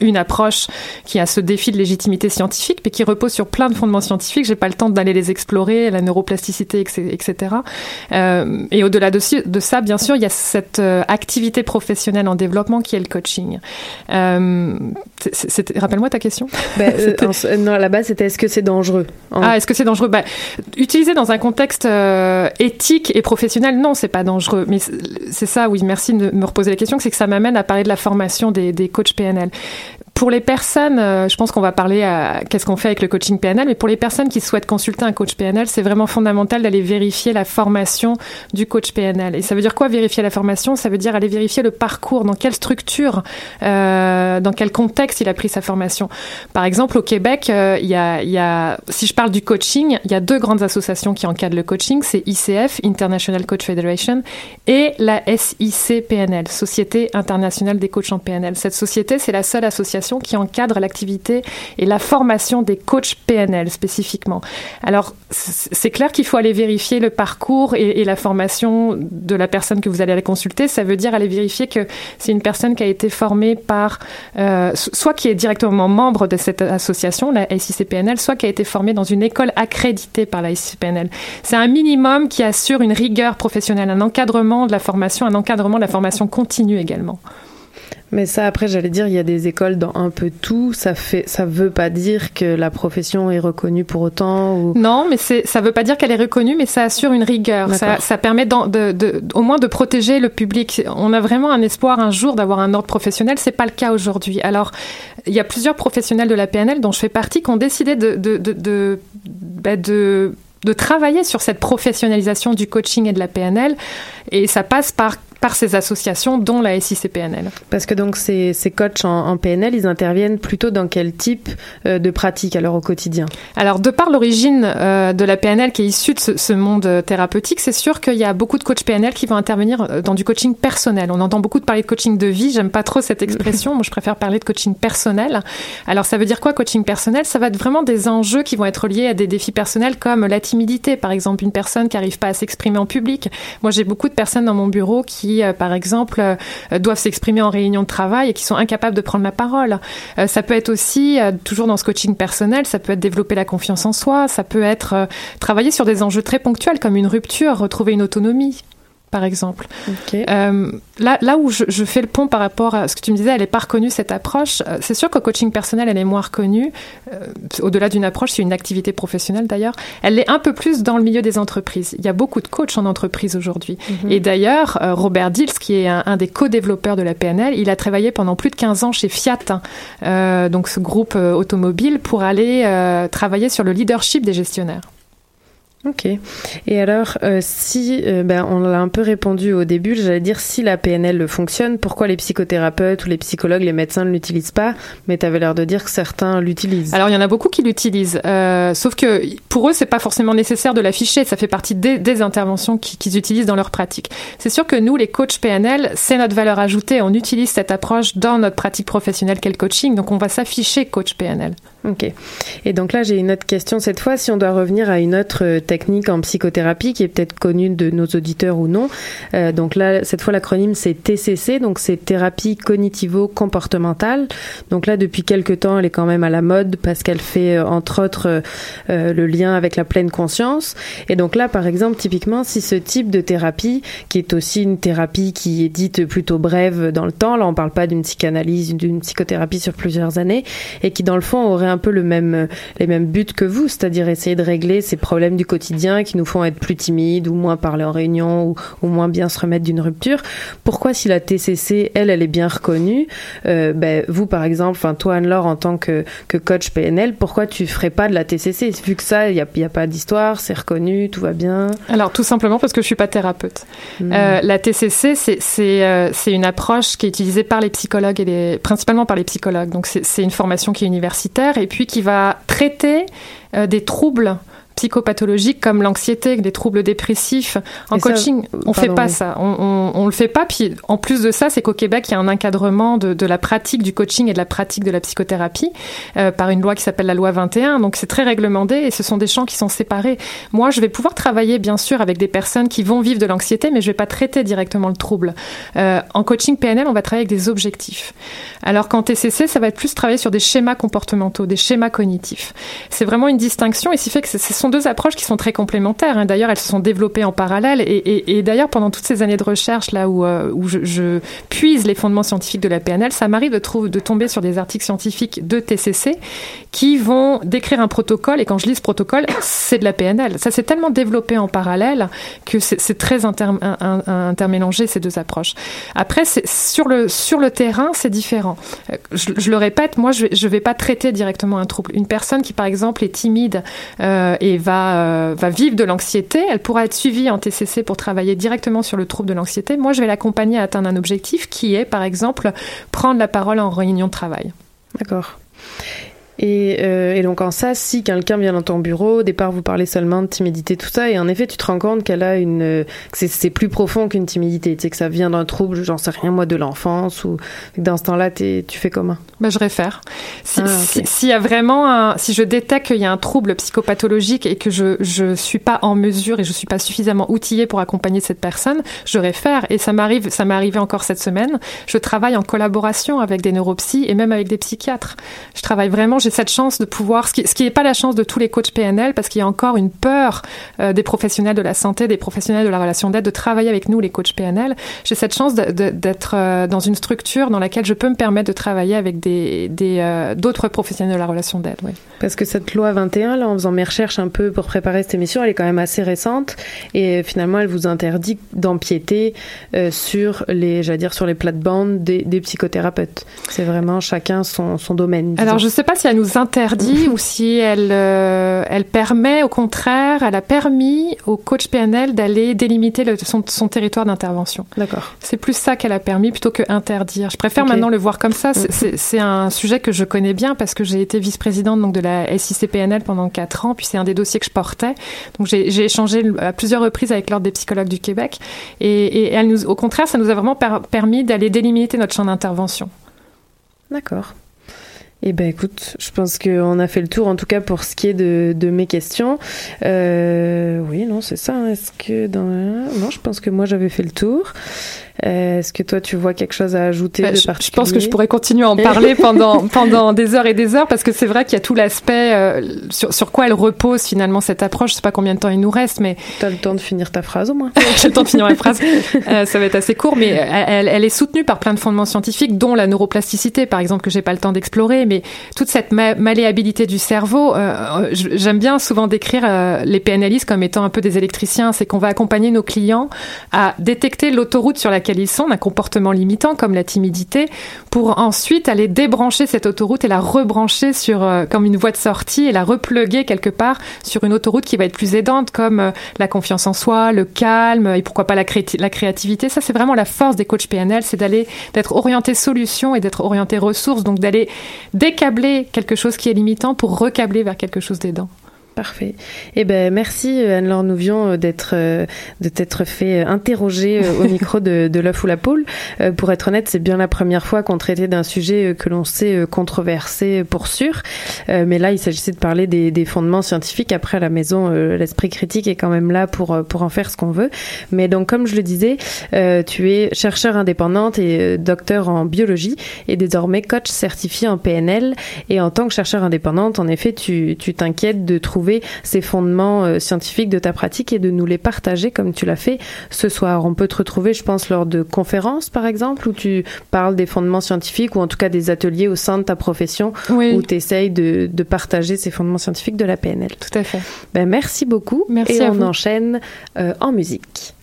une approche qui a ce défi de légitimité scientifique, mais qui repose sur plein de fondements scientifiques. J'ai pas le temps d'aller les explorer, la neuroplasticité, etc. Euh, et au-delà de, de, ça, bien sûr, il y a cette euh, activité professionnelle en développement qui est le coaching. Euh, Rappelle-moi ta question. Euh, non, à la base, c'était est-ce que c'est dangereux en... Ah, est-ce que c'est dangereux? Ben, Utiliser dans un contexte éthique et professionnel, non, c'est pas dangereux. Mais c'est ça, oui, merci de me reposer la question, c'est que ça m'amène à parler de la formation des, des coachs PNL pour les personnes, euh, je pense qu'on va parler à qu'est-ce qu'on fait avec le coaching PNL, mais pour les personnes qui souhaitent consulter un coach PNL, c'est vraiment fondamental d'aller vérifier la formation du coach PNL. Et ça veut dire quoi vérifier la formation? Ça veut dire aller vérifier le parcours, dans quelle structure, euh, dans quel contexte il a pris sa formation. Par exemple, au Québec, euh, il y, a, si je parle du coaching, il y a deux grandes associations qui encadrent le coaching, c'est ICF, International Coach Federation, et la SIC PNL, Société internationale des coachs en PNL. Cette société, c'est la seule association qui encadre l'activité et la formation des coachs PNL spécifiquement. Alors, c'est clair qu'il faut aller vérifier le parcours et, la formation de la personne que vous allez aller consulter. Ça veut dire aller vérifier que c'est une personne qui a été formée par, euh, soit qui est directement membre de cette association, la SICPNL, soit qui a été formée dans une école accréditée par la SICPNL. C'est un minimum qui assure une rigueur professionnelle, un encadrement de la formation, un encadrement de la formation continue également. Mais ça, après, j'allais dire, il y a des écoles dans un peu tout. Ça fait, ça veut pas dire que la profession est reconnue pour autant. Ou... Non, mais c'est, ça veut pas dire qu'elle est reconnue, mais ça assure une rigueur. Ça, ça permet de, de, au moins de protéger le public. On a vraiment un espoir un jour d'avoir un ordre professionnel. C'est pas le cas aujourd'hui. Alors, il y a plusieurs professionnels de la PNL dont je fais partie qui ont décidé de, de, de, de, bah de de travailler sur cette professionnalisation du coaching et de la PNL. Et ça passe par par ces associations, dont la SICPNL. Parce que donc ces, ces coachs en, en, PNL, ils interviennent plutôt dans quel type euh, de pratique alors au quotidien? Alors de par l'origine euh, de la PNL qui est issue de ce, ce monde thérapeutique, c'est sûr qu'il y a beaucoup de coachs PNL qui vont intervenir euh, dans du coaching personnel. On entend beaucoup de parler de coaching de vie, j'aime pas trop cette expression, moi je préfère parler de coaching personnel. Alors ça veut dire quoi coaching personnel? Ça va être vraiment des enjeux qui vont être liés à des défis personnels comme la timidité, par exemple une personne qui n'arrive pas à s'exprimer en public. Moi j'ai beaucoup de personnes dans mon bureau qui, euh, par exemple, euh, doivent s'exprimer en réunion de travail et qui sont incapables de prendre la parole. Euh, ça peut être aussi, toujours dans ce coaching personnel, ça peut être développer la confiance en soi, ça peut être travailler sur des enjeux très ponctuels comme une rupture, retrouver une autonomie par exemple. Okay. Euh, là, là où je, je, fais le pont par rapport à ce que tu me disais, elle n'est pas reconnue cette approche. Euh, c'est sûr qu'au coaching personnel, elle est moins reconnue. Euh, Au-delà d'une approche, c'est une activité professionnelle d'ailleurs. Elle est un peu plus dans le milieu des entreprises. Il y a beaucoup de coachs en entreprise aujourd'hui. Mhm. Mm -hmm. Et d'ailleurs, euh, Robert Dills, qui est un, un des co-développeurs de la PNL, il a travaillé pendant plus de 15 ans chez Fiat, hein, donc ce groupe automobile, pour aller travailler sur le leadership des gestionnaires. Ok. Et alors, euh, si, euh, ben, on l'a un peu répondu au début, j'allais dire si la PNL fonctionne, pourquoi les psychothérapeutes ou les psychologues, les médecins ne l'utilisent pas? Mais tu avais l'air de dire que certains l'utilisent. Alors, il y en a beaucoup qui l'utilisent, euh, sauf que pour eux, c'est pas forcément nécessaire de l'afficher. Ça fait partie des, interventions qu'ils qu utilisent dans leur pratique. C'est sûr que nous, les coachs PNL, c'est notre valeur ajoutée. On utilise cette approche dans notre pratique professionnelle qu'est le coaching, donc on va s'afficher coach PNL. Ok. Et donc là, j'ai une autre question cette fois. Si on doit revenir à une autre technique en psychothérapie qui est peut-être connue de nos auditeurs ou non. Euh, donc là, cette fois, l'acronyme c'est TCC, donc c'est thérapie cognitivo-comportementale. Donc là, depuis quelques temps, elle est quand même à la mode parce qu'elle fait euh, entre autres euh, le lien avec la pleine conscience. Et donc là, par exemple, typiquement, si ce type de thérapie, qui est aussi une thérapie qui est dite plutôt brève dans le temps, là, on parle pas d'une psychanalyse, d'une psychothérapie sur plusieurs années, et qui dans le fond aurait un peu le même, les mêmes buts que vous, c'est-à-dire essayer de régler ces problèmes du quotidien qui nous font être plus timides ou moins parler en réunion ou, ou moins bien se remettre d'une rupture. Pourquoi si la TCC, elle, elle est bien reconnue, euh, ben, vous par exemple, enfin toi Anne-Laure en tant que, que coach PNL, pourquoi tu ferais pas de la TCC vu que ça, il n'y a, y a pas d'histoire, c'est reconnu, tout va bien Alors tout simplement parce que je suis pas thérapeute. Mmh. Euh, la TCC, c'est euh, une approche qui est utilisée par les psychologues et les, principalement par les psychologues. Donc c'est une formation qui est universitaire et puis qui va traiter euh, des troubles psychopathologiques comme l'anxiété, des troubles dépressifs. En Et coaching, ça, on fait pardon, pas ça. On, on, le fait pas. Puis en plus de ça, c'est qu'au Québec, il y a un encadrement de, de, la pratique du coaching et de la pratique de la psychothérapie euh, par une loi qui s'appelle la loi 21. Donc c'est très réglementé et ce sont des champs qui sont séparés. Moi, je vais pouvoir travailler bien sûr avec des personnes qui vont vivre de l'anxiété, mais je vais pas traiter directement le trouble. Euh, en coaching PNL, on va travailler avec des objectifs. Alors qu'en TCC, ça va être plus travailler sur des schémas comportementaux, des schémas cognitifs. C'est vraiment une distinction et ce qui fait que ce sont deux approches qui sont très complémentaires. Hein. D'ailleurs, elles se sont développées en parallèle. Et, d'ailleurs, pendant toutes ces années de recherche, là où, euh, je, puise les fondements scientifiques de la PNL, ça m'arrive de, tomber sur des articles scientifiques de TCC qui vont décrire un protocole. Et quand je lis ce protocole, c'est de la PNL. Ça s'est tellement développé en parallèle que c'est très inter, intermélangé, ces deux approches. Après, sur le, terrain, c'est différent. Je, je, le répète, moi, je ne vais, pas traiter directement un trouble. Une personne qui, par exemple, est timide euh, et va, euh, va vivre de l'anxiété, elle pourra être suivie en TCC pour travailler directement sur le trouble de l'anxiété. Moi, je vais l'accompagner à atteindre un objectif qui est, par exemple, prendre la parole en réunion de travail. D'accord. Et, euh, et, donc en ça, si quelqu'un vient dans ton bureau, au départ vous parlez seulement de timidité, tout ça, et en effet tu te rends compte qu'elle a une, que c'est plus profond qu'une timidité, tu sais que ça vient d'un trouble, j'en sais rien moi, de l'enfance, ou dans ce temps-là tu fais comment? Ben, je réfère. Si, ah, okay. si, si, y a vraiment un, si je détecte qu'il y a un trouble psychopathologique et que je je suis pas en mesure et je suis pas suffisamment outillée pour accompagner cette personne, je réfère. Et ça m'arrive, ça m'est arrivé encore cette semaine. Je travaille en collaboration avec des neuropsys et même avec des psychiatres. Je travaille vraiment j'ai cette chance de pouvoir, ce qui, ce qui n'est pas la chance de tous les coachs PNL, parce qu'il y a encore une peur euh, des professionnels de la santé, des professionnels de la relation d'aide, de travailler avec nous, les coachs PNL. J'ai cette chance d'être euh, dans une structure dans laquelle je peux me permettre de travailler avec des d'autres euh, professionnels de la relation d'aide. Oui. Parce que cette loi 21, là, en faisant mes recherches un peu pour préparer cette émission, elle est quand même assez récente, et finalement, elle vous interdit d'empiéter euh, sur les, j'allais dire, sur les plates-bandes des, des, psychothérapeutes. C'est vraiment chacun son, son domaine. Disons. Alors, je ne sais pas s'il y a elle nous interdit ou si elle, euh, elle permet, au contraire, elle a permis au coach PNL d'aller délimiter le, son, son, territoire d'intervention. D'accord. C'est plus ça qu'elle a permis plutôt que interdire. Je préfère okay. maintenant le voir comme ça. C'est un sujet que je connais bien parce que j'ai été vice-présidente donc de la SICPNL pendant quatre ans, puis c'est un des dossiers que je portais. Donc j'ai échangé à plusieurs reprises avec l'ordre des psychologues du Québec et, et elle nous, au contraire, ça nous a vraiment per permis d'aller délimiter notre champ d'intervention. D'accord. Eh ben écoute, je pense qu'on a fait le tour en tout cas pour ce qui est de, de mes questions. Euh, oui, non, c'est ça. Est-ce que dans non, je pense que moi j'avais fait le tour. Euh, Est-ce que toi tu vois quelque chose à ajouter bah, de je, particulier je pense que je pourrais continuer à en parler pendant pendant des heures et des heures parce que c'est vrai qu'il y a tout l'aspect euh, sur, sur quoi elle repose finalement cette approche. Je sais pas combien de temps il nous reste, mais t'as le temps de finir ta phrase au moins. J'ai le temps de finir ma phrase. Euh, ça va être assez court, mais elle, elle, est soutenue par plein de fondements scientifiques, dont la neuroplasticité, par exemple, que j'ai pas le temps d'explorer, mais toute cette ma malléabilité du cerveau. Euh, J'aime bien souvent décrire les PNListes comme étant un peu des électriciens. C'est qu'on va accompagner nos clients à détecter l'autoroute sur laquelle ils sont, d'un comportement limitant comme la timidité, pour ensuite aller débrancher cette autoroute et la rebrancher sur euh, comme une voie de sortie et la repluguer quelque part sur une autoroute qui va être plus aidante comme euh, la confiance en soi, le calme et pourquoi pas la, cré la créativité. Ça, c'est vraiment la force des coachs PNL, c'est d'aller d'être orienté solution et d'être orienté ressources, donc d'aller décabler quelque chose qui est limitant pour recabler vers quelque chose d'aidant. Parfait. Eh ben merci Anne-Laure Nouvion d'être de t'être fait interroger au micro de, de l'œuf ou la poule. Pour être honnête, c'est bien la première fois qu'on traitait d'un sujet que l'on sait controversé pour sûr. Mais là, il s'agissait de parler des, des, fondements scientifiques. Après, à la maison, l'esprit critique est quand même là pour pour en faire ce qu'on veut. Mais donc, comme je le disais, tu es chercheur indépendante et docteur en biologie et désormais coach certifié en PNL. Et en tant que chercheur indépendante, en effet, tu tu t'inquiètes de trouver ces fondements euh, scientifiques de ta pratique et de nous les partager comme tu l'as fait ce soir. On peut te retrouver, je pense, lors de conférences, par exemple, où tu parles des fondements scientifiques ou en tout cas des ateliers au sein de ta profession oui. où tu essayes de, de, partager ces fondements scientifiques de la PNL. Tout à fait. Ben, merci beaucoup. Merci et à on vous. enchaîne euh, en musique.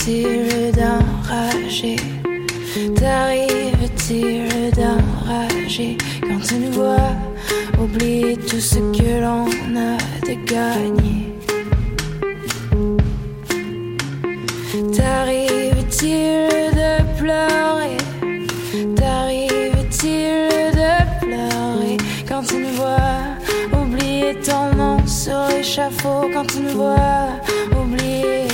T'arrive-t-il d'enrager? T'arrive-t-il Quand tu nous vois oublier tout ce que l'on a de gagné. T'arrive-t-il de pleurer? T'arrive-t-il de pleurer? Quand tu nous vois oublier ton nom sur l'échafaud Quand tu nous vois oublier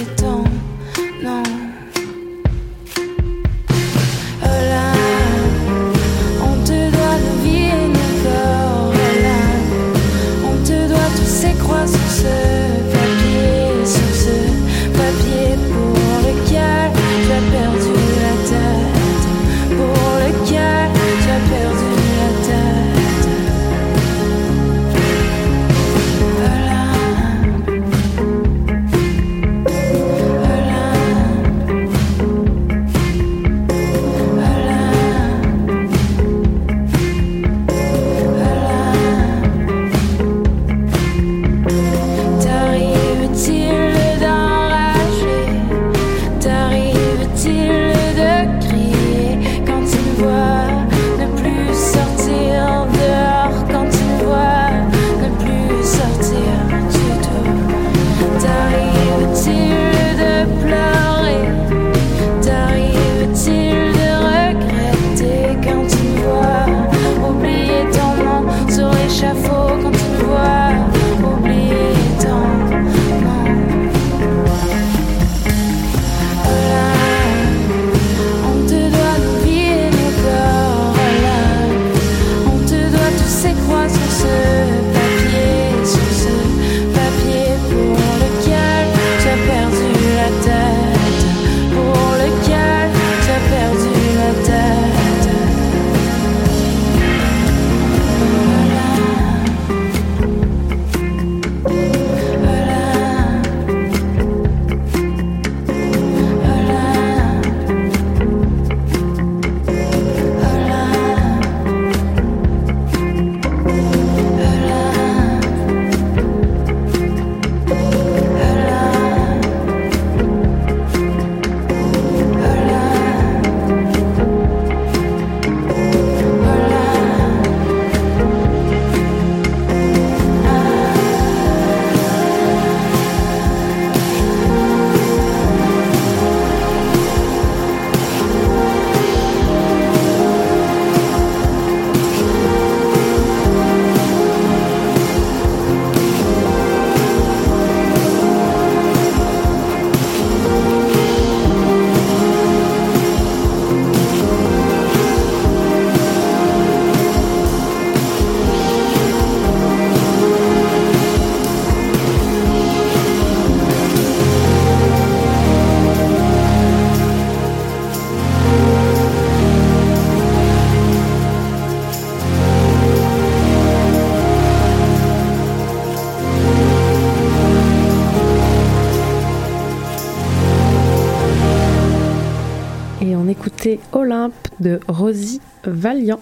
Olympe de Rosie Valiant.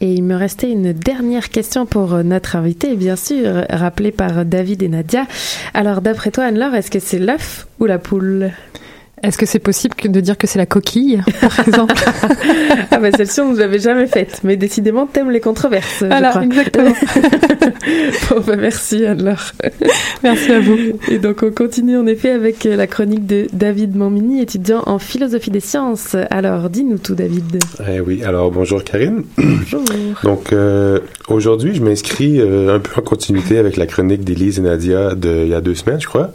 Et il me restait une dernière question pour notre invité, bien sûr, rappelée par David et Nadia. Alors, d'après toi, Anne-Laure, est-ce que c'est l'œuf ou la poule? Est-ce que c'est possible de dire que c'est la coquille, par exemple? Ah bah celle-ci, on ne l'avait jamais faite. Mais décidément, t'aimes les controverses, Voilà, je crois. exactement. bon, bah merci Anne-Laure. Merci à vous. Et donc, on continue en effet avec euh, la chronique de David Mammini, étudiant en philosophie des sciences. Alors, dis-nous tout, David. Eh oui, alors bonjour Karine. Bonjour. Donc euh, aujourd'hui, je m'inscris euh, un peu en continuité avec la chronique d'Élise et Nadia de il y a deux semaines, je crois.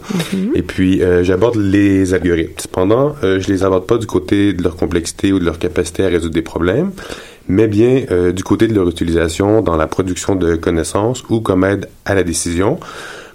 Et puis euh, j'aborde les algorithmes. Cependant, euh, je les aborde pas du côté de leur complexité ou de leur capacité à résoudre des problèmes, mais bien euh, du côté de leur utilisation dans la production de connaissances ou comme aide à la décision,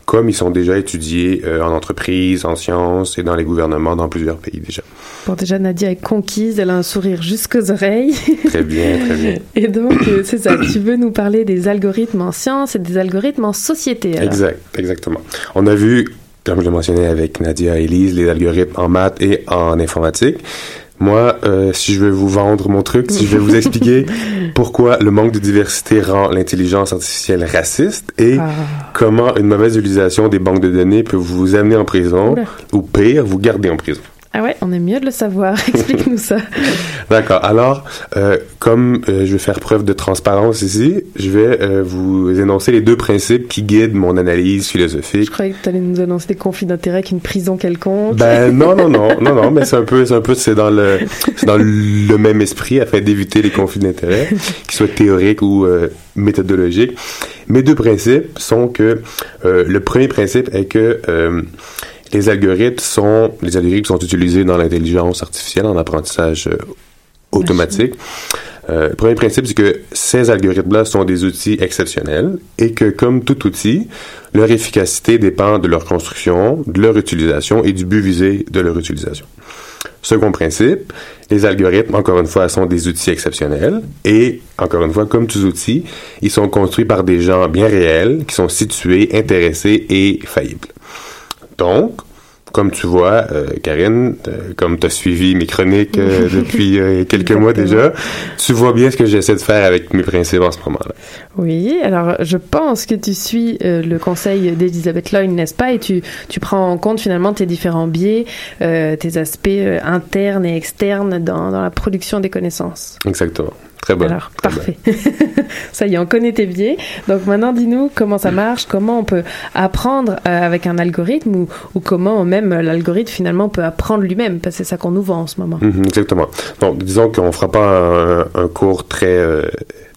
comme ils sont déjà étudiés euh, en entreprise, en sciences et dans les gouvernements dans plusieurs pays déjà. Bon, déjà, Nadia est conquise, elle a un sourire jusqu'aux oreilles. Très bien, très bien. Et donc, euh, c'est ça, tu veux nous parler des algorithmes en sciences et des algorithmes en société. alors. Exact, exactement. On a vu, comme je le mentionnais avec Nadia et Elise, les algorithmes en maths et en informatique. Moi, euh, si je veux vous vendre mon truc, si je vais vous expliquer pourquoi le manque de diversité rend l'intelligence artificielle raciste et Ah. comment une mauvaise utilisation des banques de données peut vous amener en prison Oula. ou pire, vous garder en prison. Ah ouais, on est mieux de le savoir. Explique-nous ça. D'accord. Alors, euh, comme euh, je vais faire preuve de transparence ici, je vais euh, vous énoncer les deux principes qui guident mon analyse philosophique Je croyais que tu allais nous annoncer des conflits d'intérêts qu'une prison quelconque. Ben non non non non non mais c'est un peu c'est un peu c'est dans le c'est dans le même esprit afin d'éviter les conflits d'intérêts qu'ils soient théoriques ou méthodologiques. Mes deux principes sont que le premier principe est que les algorithmes sont les algorithmes sont utilisés dans l'intelligence artificielle en apprentissage euh, automatique. Euh, le premier principe, c'est que ces algorithmes-là sont des outils exceptionnels et que, comme tout outil, leur efficacité dépend de leur construction, de leur utilisation et du but visé de leur utilisation. Second principe, les algorithmes, encore une fois, sont des outils exceptionnels et, encore une fois, comme tous outils, ils sont construits par des gens bien réels qui sont situés, intéressés et faillibles. Donc, comme tu vois, euh, Karine, euh, comme tu as suivi mes chroniques euh, depuis quelques mois déjà, tu vois bien ce que j'essaie de faire avec mes principes en ce moment-là. Oui, alors je pense que tu suis le conseil d'Elisabeth Lloyd, n'est-ce pas? Et tu, tu prends en compte finalement tes différents biais, tes aspects internes et externes dans, dans la production des connaissances. Exactement. Très bonne. Alors, Très parfait. ça y est, on connaît tes biais. Donc maintenant, dis-nous comment ça marche, comment on peut apprendre euh, avec un algorithme ou, ou comment même euh, l'algorithme finalement peut apprendre lui-même, parce que c'est ça qu'on nous vend en ce moment. Mhm, exactement. Donc, disons qu'on fera pas un, un cours très euh,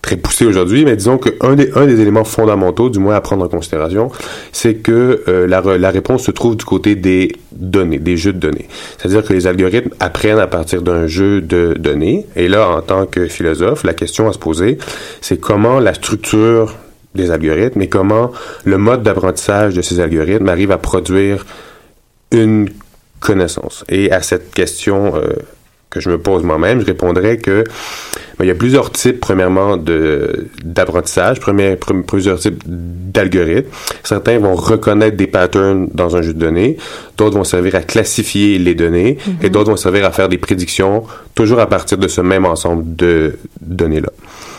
très poussé aujourd'hui, mais disons qu'un des un des éléments fondamentaux, du moins à prendre en considération, c'est que euh, la la réponse se trouve du côté des données, des jeux de données. C'est-à-dire que les algorithmes apprennent à partir d'un jeu de données. Et là, en tant que philosophe, la question à se poser, c'est comment la structure des algorithmes et comment le mode d'apprentissage de ces algorithmes arrive à produire une connaissance. Et à cette question euh, que je me pose moi-même, je répondrais que il y a plusieurs types, premièrement, de d'apprentissage, premier- plusieurs types d'algorithmes. Certains vont reconnaître des patterns dans un jeu de données, d'autres vont servir à classifier les données, et d'autres vont servir à faire des prédictions, toujours à partir de ce même ensemble de données-là.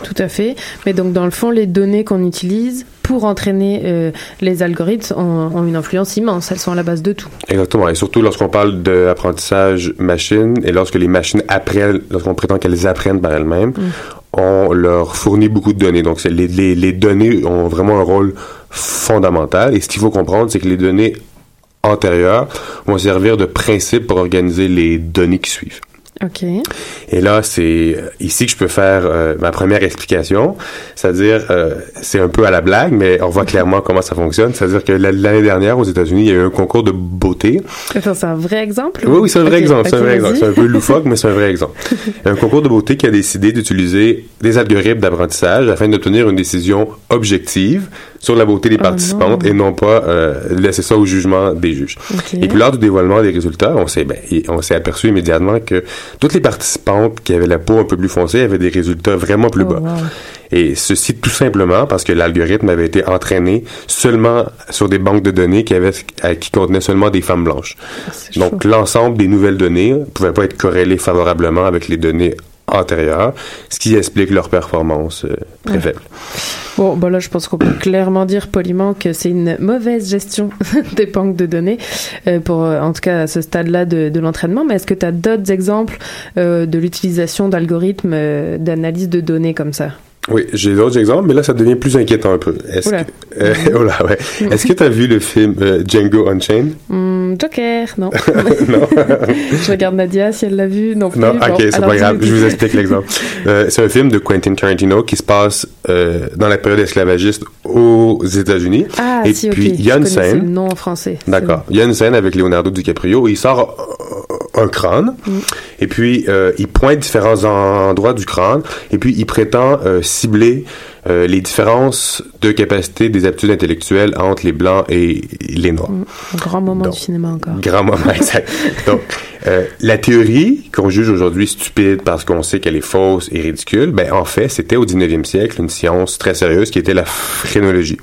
Tout à fait. Mais donc, dans le fond, les données qu'on utilise pour entraîner euh, les algorithmes ont, ont une influence immense. Elles sont à la base de tout. Exactement. Et surtout lorsqu'on parle d'apprentissage machine et lorsque les machines apprennent, lorsqu'on prétend qu'elles apprennent par elles-mêmes, on leur fournit beaucoup de données. Donc, c'est- les, les, les données ont vraiment un rôle fondamental. Et ce qu'il faut comprendre, c'est que les données antérieures vont servir de principe pour organiser les données qui suivent. Ok. Et là, c'est euh, ici que je peux faire euh, ma première explication. C'est-à-dire, euh, c'est un peu à la blague, mais on voit clairement comment ça fonctionne. C'est-à-dire que la- l'année dernière, aux États-Unis, il y a eu un concours de beauté. C'est un vrai exemple? Oui, oui, c'est un vrai exemple. C'est un vrai exemple. vas-y. C'est un peu loufoque, mais c'est un vrai exemple. Un concours de beauté qui a décidé d'utiliser des algorithmes d'apprentissage afin d'obtenir une décision objective sur la beauté des Oh participantes et non pas euh, laisser ça au jugement des juges. Et puis lors du dévoilement des résultats, on s'est ben, on s'est aperçu immédiatement que toutes les participantes qui avaient la peau un peu plus foncée avaient des résultats vraiment plus Oh, bas. wow. Et ceci tout simplement parce que l'algorithme avait été entraîné seulement sur des banques de données qui, avaient, euh, qui contenaient seulement des femmes blanches. Donc l'ensemble des nouvelles données ne pouvaient pas être corrélées favorablement avec les données antérieures, ce qui explique leur performance euh, très Ouais. faible. Bon, bah là, je pense qu'on peut clairement dire poliment que c'est une mauvaise gestion des banques de données, euh, pour, euh, en tout cas à ce stade-là de, de l'entraînement. Mais est-ce que tu as d'autres exemples euh, de l'utilisation d'algorithmes d'analyse de données comme ça? Oui, j'ai d'autres exemples, mais là, ça devient plus inquiétant un peu. Est-ce que, euh, oula, ouais. Est-ce que tu as vu le film euh, Django Unchained? Hmm, Joker, non. non. je regarde Nadia si elle l'a vu. Non, plus. Non, ok, c'est pas grave. Je vous explique l'exemple. Euh, c'est un film de Quentin Tarantino qui se passe euh, dans la période esclavagiste aux États-Unis. Ah, Et si, puis, il y a Je une scène. le nom en français. D'accord. Il y a une scène avec Leonardo DiCaprio où il sort un crâne Mm. et puis il pointe différents endroits du crâne et puis il prétend cibler euh, les différences de capacité des aptitudes intellectuelles entre les blancs et les noirs. Un grand moment du cinéma encore. Grand moment, exact. Donc, euh, la théorie qu'on juge aujourd'hui stupide parce qu'on sait qu'elle est fausse et ridicule, ben en fait, c'était au 19e siècle une science très sérieuse qui était la phrénologie.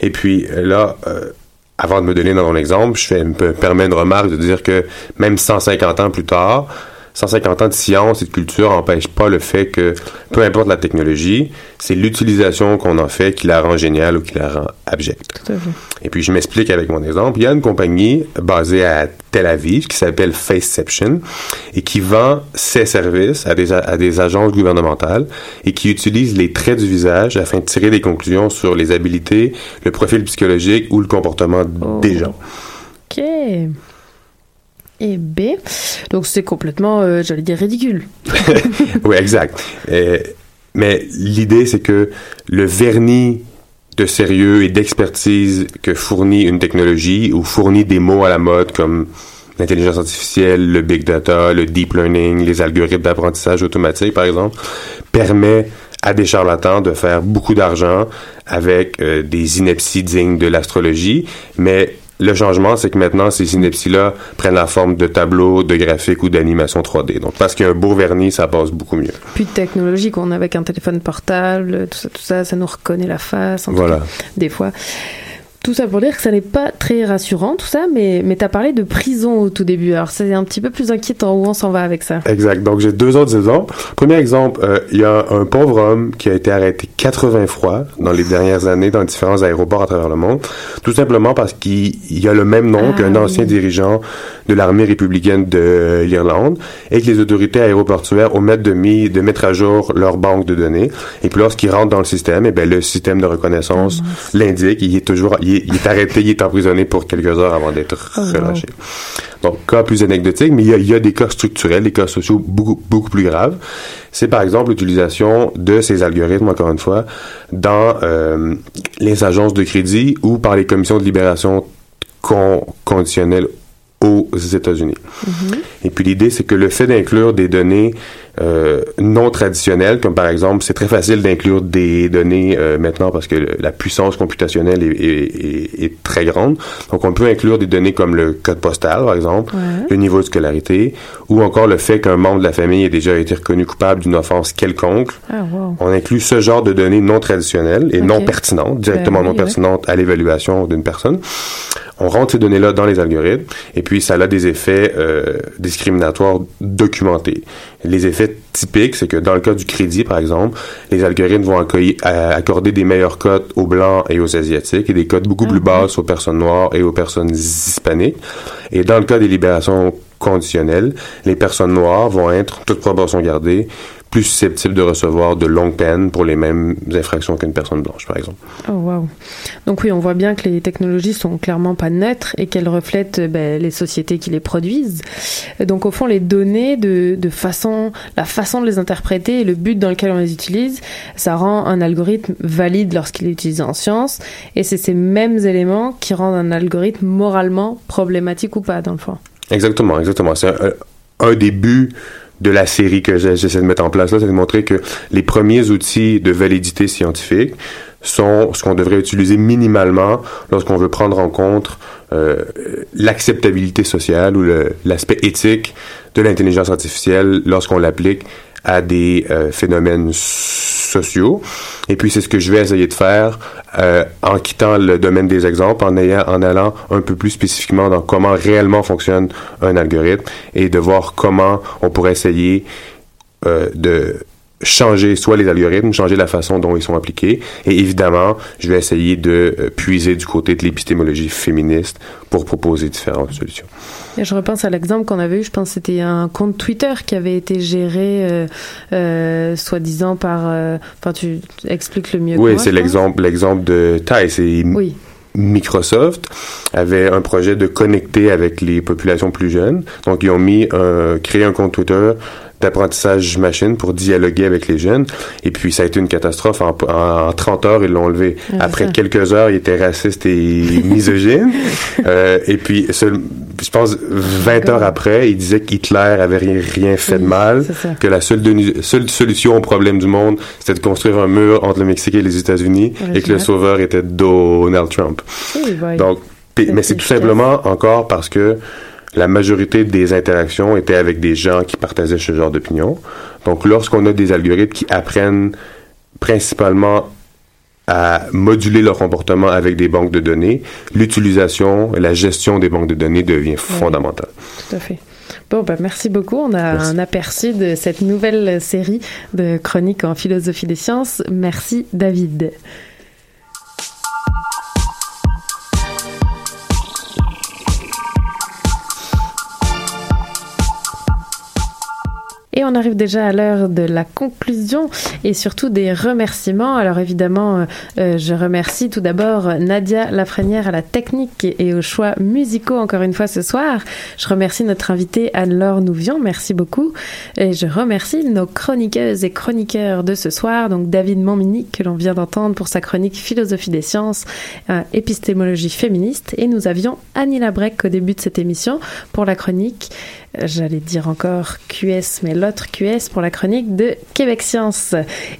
Et puis là, euh, avant de me donner dans mon exemple, je fais, me permets une remarque de dire que même 150 ans plus tard, 150 ans de science et de culture n'empêchent pas le fait que, peu importe la technologie, c'est l'utilisation qu'on en fait qui la rend géniale ou qui la rend abjecte. Tout à fait. Et puis, je m'explique avec mon exemple. Il y a une compagnie basée à Tel Aviv qui s'appelle Faceception et qui vend ses services à des, à des agences gouvernementales et qui utilise les traits du visage afin de tirer des conclusions sur les habilités, le profil psychologique ou le comportement des gens. Ok. Et B. Donc c'est complètement, euh, j'allais dire, ridicule. oui, exact. Mais l'idée, c'est que le vernis de sérieux et d'expertise que fournit une technologie ou fournit des mots à la mode comme l'intelligence artificielle, le big data, le deep learning, les algorithmes d'apprentissage automatique, par exemple, permet à des charlatans de faire beaucoup d'argent avec euh, des inepties dignes de l'astrologie, mais le changement, c'est que maintenant, ces inepties-là prennent la forme de tableaux, de graphiques ou d'animations 3D. Donc, parce qu'il y a un beau vernis, ça passe beaucoup mieux. Plus de technologie qu'on a avec un téléphone portable, tout ça, tout ça, ça nous reconnaît la face. en tout Voilà. cas, des fois. Tout ça pour dire que ça n'est pas très rassurant, tout ça, mais, mais tu as parlé de prison au tout début. Alors, c'est un petit peu plus inquiétant où on s'en va avec ça? Exact. Donc, j'ai deux autres exemples. Premier exemple, euh, il y a un pauvre homme qui a été arrêté 80 fois dans les dernières années dans différents aéroports à travers le monde, tout simplement parce qu'il il a le même nom Ah, qu'un ancien oui. dirigeant de l'armée républicaine de l'Irlande et que les autorités aéroportuaires omettent de, mis, de mettre à jour leur banque de données. Et puis, lorsqu'il rentre dans le système, eh ben, le système de reconnaissance l'indique. Il est toujours, il est, il est arrêté, il est emprisonné pour quelques heures avant d'être Oh, wow. relâché. Donc, cas plus anecdotique, mais il y, a, il y a des cas structurels, des cas sociaux beaucoup, beaucoup plus graves. C'est par exemple l'utilisation de ces algorithmes, encore une fois, dans euh, les agences de crédit ou par les commissions de libération con- conditionnelle aux États-Unis. Et puis l'idée, c'est que le fait d'inclure des données euh, non traditionnelles, comme par exemple, c'est très facile d'inclure des données euh, maintenant parce que la puissance computationnelle est, est- est- est très grande. Donc on peut inclure des données comme le code postal, par exemple, Ouais. le niveau de scolarité, ou encore le fait qu'un membre de la famille ait déjà été reconnu coupable d'une offense quelconque. Ah, wow. On inclut ce genre de données non traditionnelles et non pertinentes, directement Ben oui, non ouais. pertinentes à l'évaluation d'une personne. On rentre ces données-là dans les algorithmes et puis ça a des effets euh, discriminatoires documentés. Les effets typiques, c'est que dans le cas du crédit, par exemple, les algorithmes vont à- accorder des meilleures cotes aux blancs et aux asiatiques et des cotes beaucoup plus basses aux personnes noires et aux personnes hispaniques. Et dans le cas des libérations conditionnelles, les personnes noires vont être, toute proportion gardée, plus susceptibles de recevoir de longues peines pour les mêmes infractions qu'une personne blanche, par exemple. Oh, wow. Donc oui, on voit bien que les technologies sont clairement pas neutres et qu'elles reflètent ben, les sociétés qui les produisent. Donc au fond, les données, de, de façon, la façon de les interpréter et le but dans lequel on les utilise, ça rend un algorithme valide lorsqu'il est utilisé en science. Et c'est ces mêmes éléments qui rendent un algorithme moralement problématique ou pas, dans le fond. Exactement, exactement. C'est un, un des buts de la série que j'essaie de mettre en place là, c'est de montrer que les premiers outils de validité scientifique sont ce qu'on devrait utiliser minimalement lorsqu'on veut prendre en compte euh, l'acceptabilité sociale ou l'aspect éthique de l'intelligence artificielle lorsqu'on l'applique à des euh, phénomènes sociaux. Et puis c'est ce que je vais essayer de faire euh, en quittant le domaine des exemples, en, ayant, en allant un peu plus spécifiquement dans comment réellement fonctionne un algorithme et de voir comment on pourrait essayer euh, de changer soit les algorithmes, changer la façon dont ils sont appliqués. Et évidemment, je vais essayer de euh, puiser du côté de l'épistémologie féministe pour proposer différentes solutions. Et je repense à l'exemple qu'on avait eu, je pense que c'était un compte Twitter qui avait été géré, euh, euh, soi-disant par... euh, Enfin, tu expliques le mieux Oui, c'est l'exemple, l'exemple de. Et Oui. Microsoft avait un projet de connecter avec les populations plus jeunes. Donc, ils ont mis, un, créé un compte Twitter d'apprentissage machine pour dialoguer avec les jeunes. Et puis, ça a été une catastrophe. En, en 30 heures, ils l'ont enlevé. Après ça. quelques heures, il était raciste et misogyne. Euh, et puis, seul- je pense, 20 heures après, il disait qu'Hitler avait rien, rien fait de mal, que la seule, solution au problème du monde, c'était de construire un mur entre le Mexique et les États-Unis, et que le sauveur était Donald Trump. Donc, mais c'est tout simplement encore parce que la majorité des interactions étaient avec des gens qui partageaient ce genre d'opinion. Donc, lorsqu'on a des algorithmes qui apprennent principalement à moduler leur comportement avec des banques de données, l'utilisation et la gestion des banques de données devient fondamentale. Tout à fait. Bon, bah, merci beaucoup. On a un aperçu de cette nouvelle série de chroniques en philosophie des sciences. Merci, David. Et on arrive déjà à l'heure de la conclusion et surtout des remerciements. Alors évidemment, euh, euh, je remercie tout d'abord Nadia Lafrenière à la technique et, aux choix musicaux encore une fois ce soir. Je remercie notre invitée Anne-Laure Nouvion, merci beaucoup. Et je remercie nos chroniqueuses et chroniqueurs de ce soir, donc David Montmini que l'on vient d'entendre pour sa chronique Philosophie des sciences, épistémologie féministe. Et nous avions Annie Labrec au début de cette émission pour la chronique euh, j'allais dire encore QS, mais l'autre QS pour la chronique de Québec Science.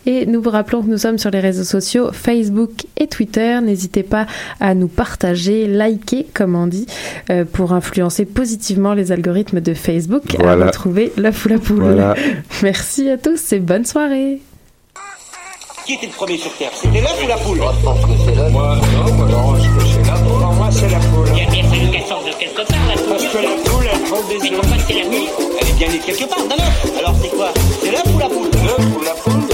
Et nous vous rappelons que nous sommes sur les réseaux sociaux Facebook et Twitter. N'hésitez pas à nous partager, liker, comme on dit, euh, pour influencer positivement les algorithmes de Facebook Voilà. à retrouver l'œuf ou la poule. Voilà. Merci à tous et bonne soirée. Qui était le premier sur Terre? C'était l'œuf ou la poule? Moi, je pense que c'est l'œuf. Moi, non, moi, non, je pense que c'est la poule. Non, moi, c'est la poule sortent de quelque part, la poule. Parce que la poule, elle prend des Mais comment c'est la nuit Elle est bien née quelque part, non, non. Alors c'est quoi? C'est l'œuf ou la poule? L'œuf ou la poule.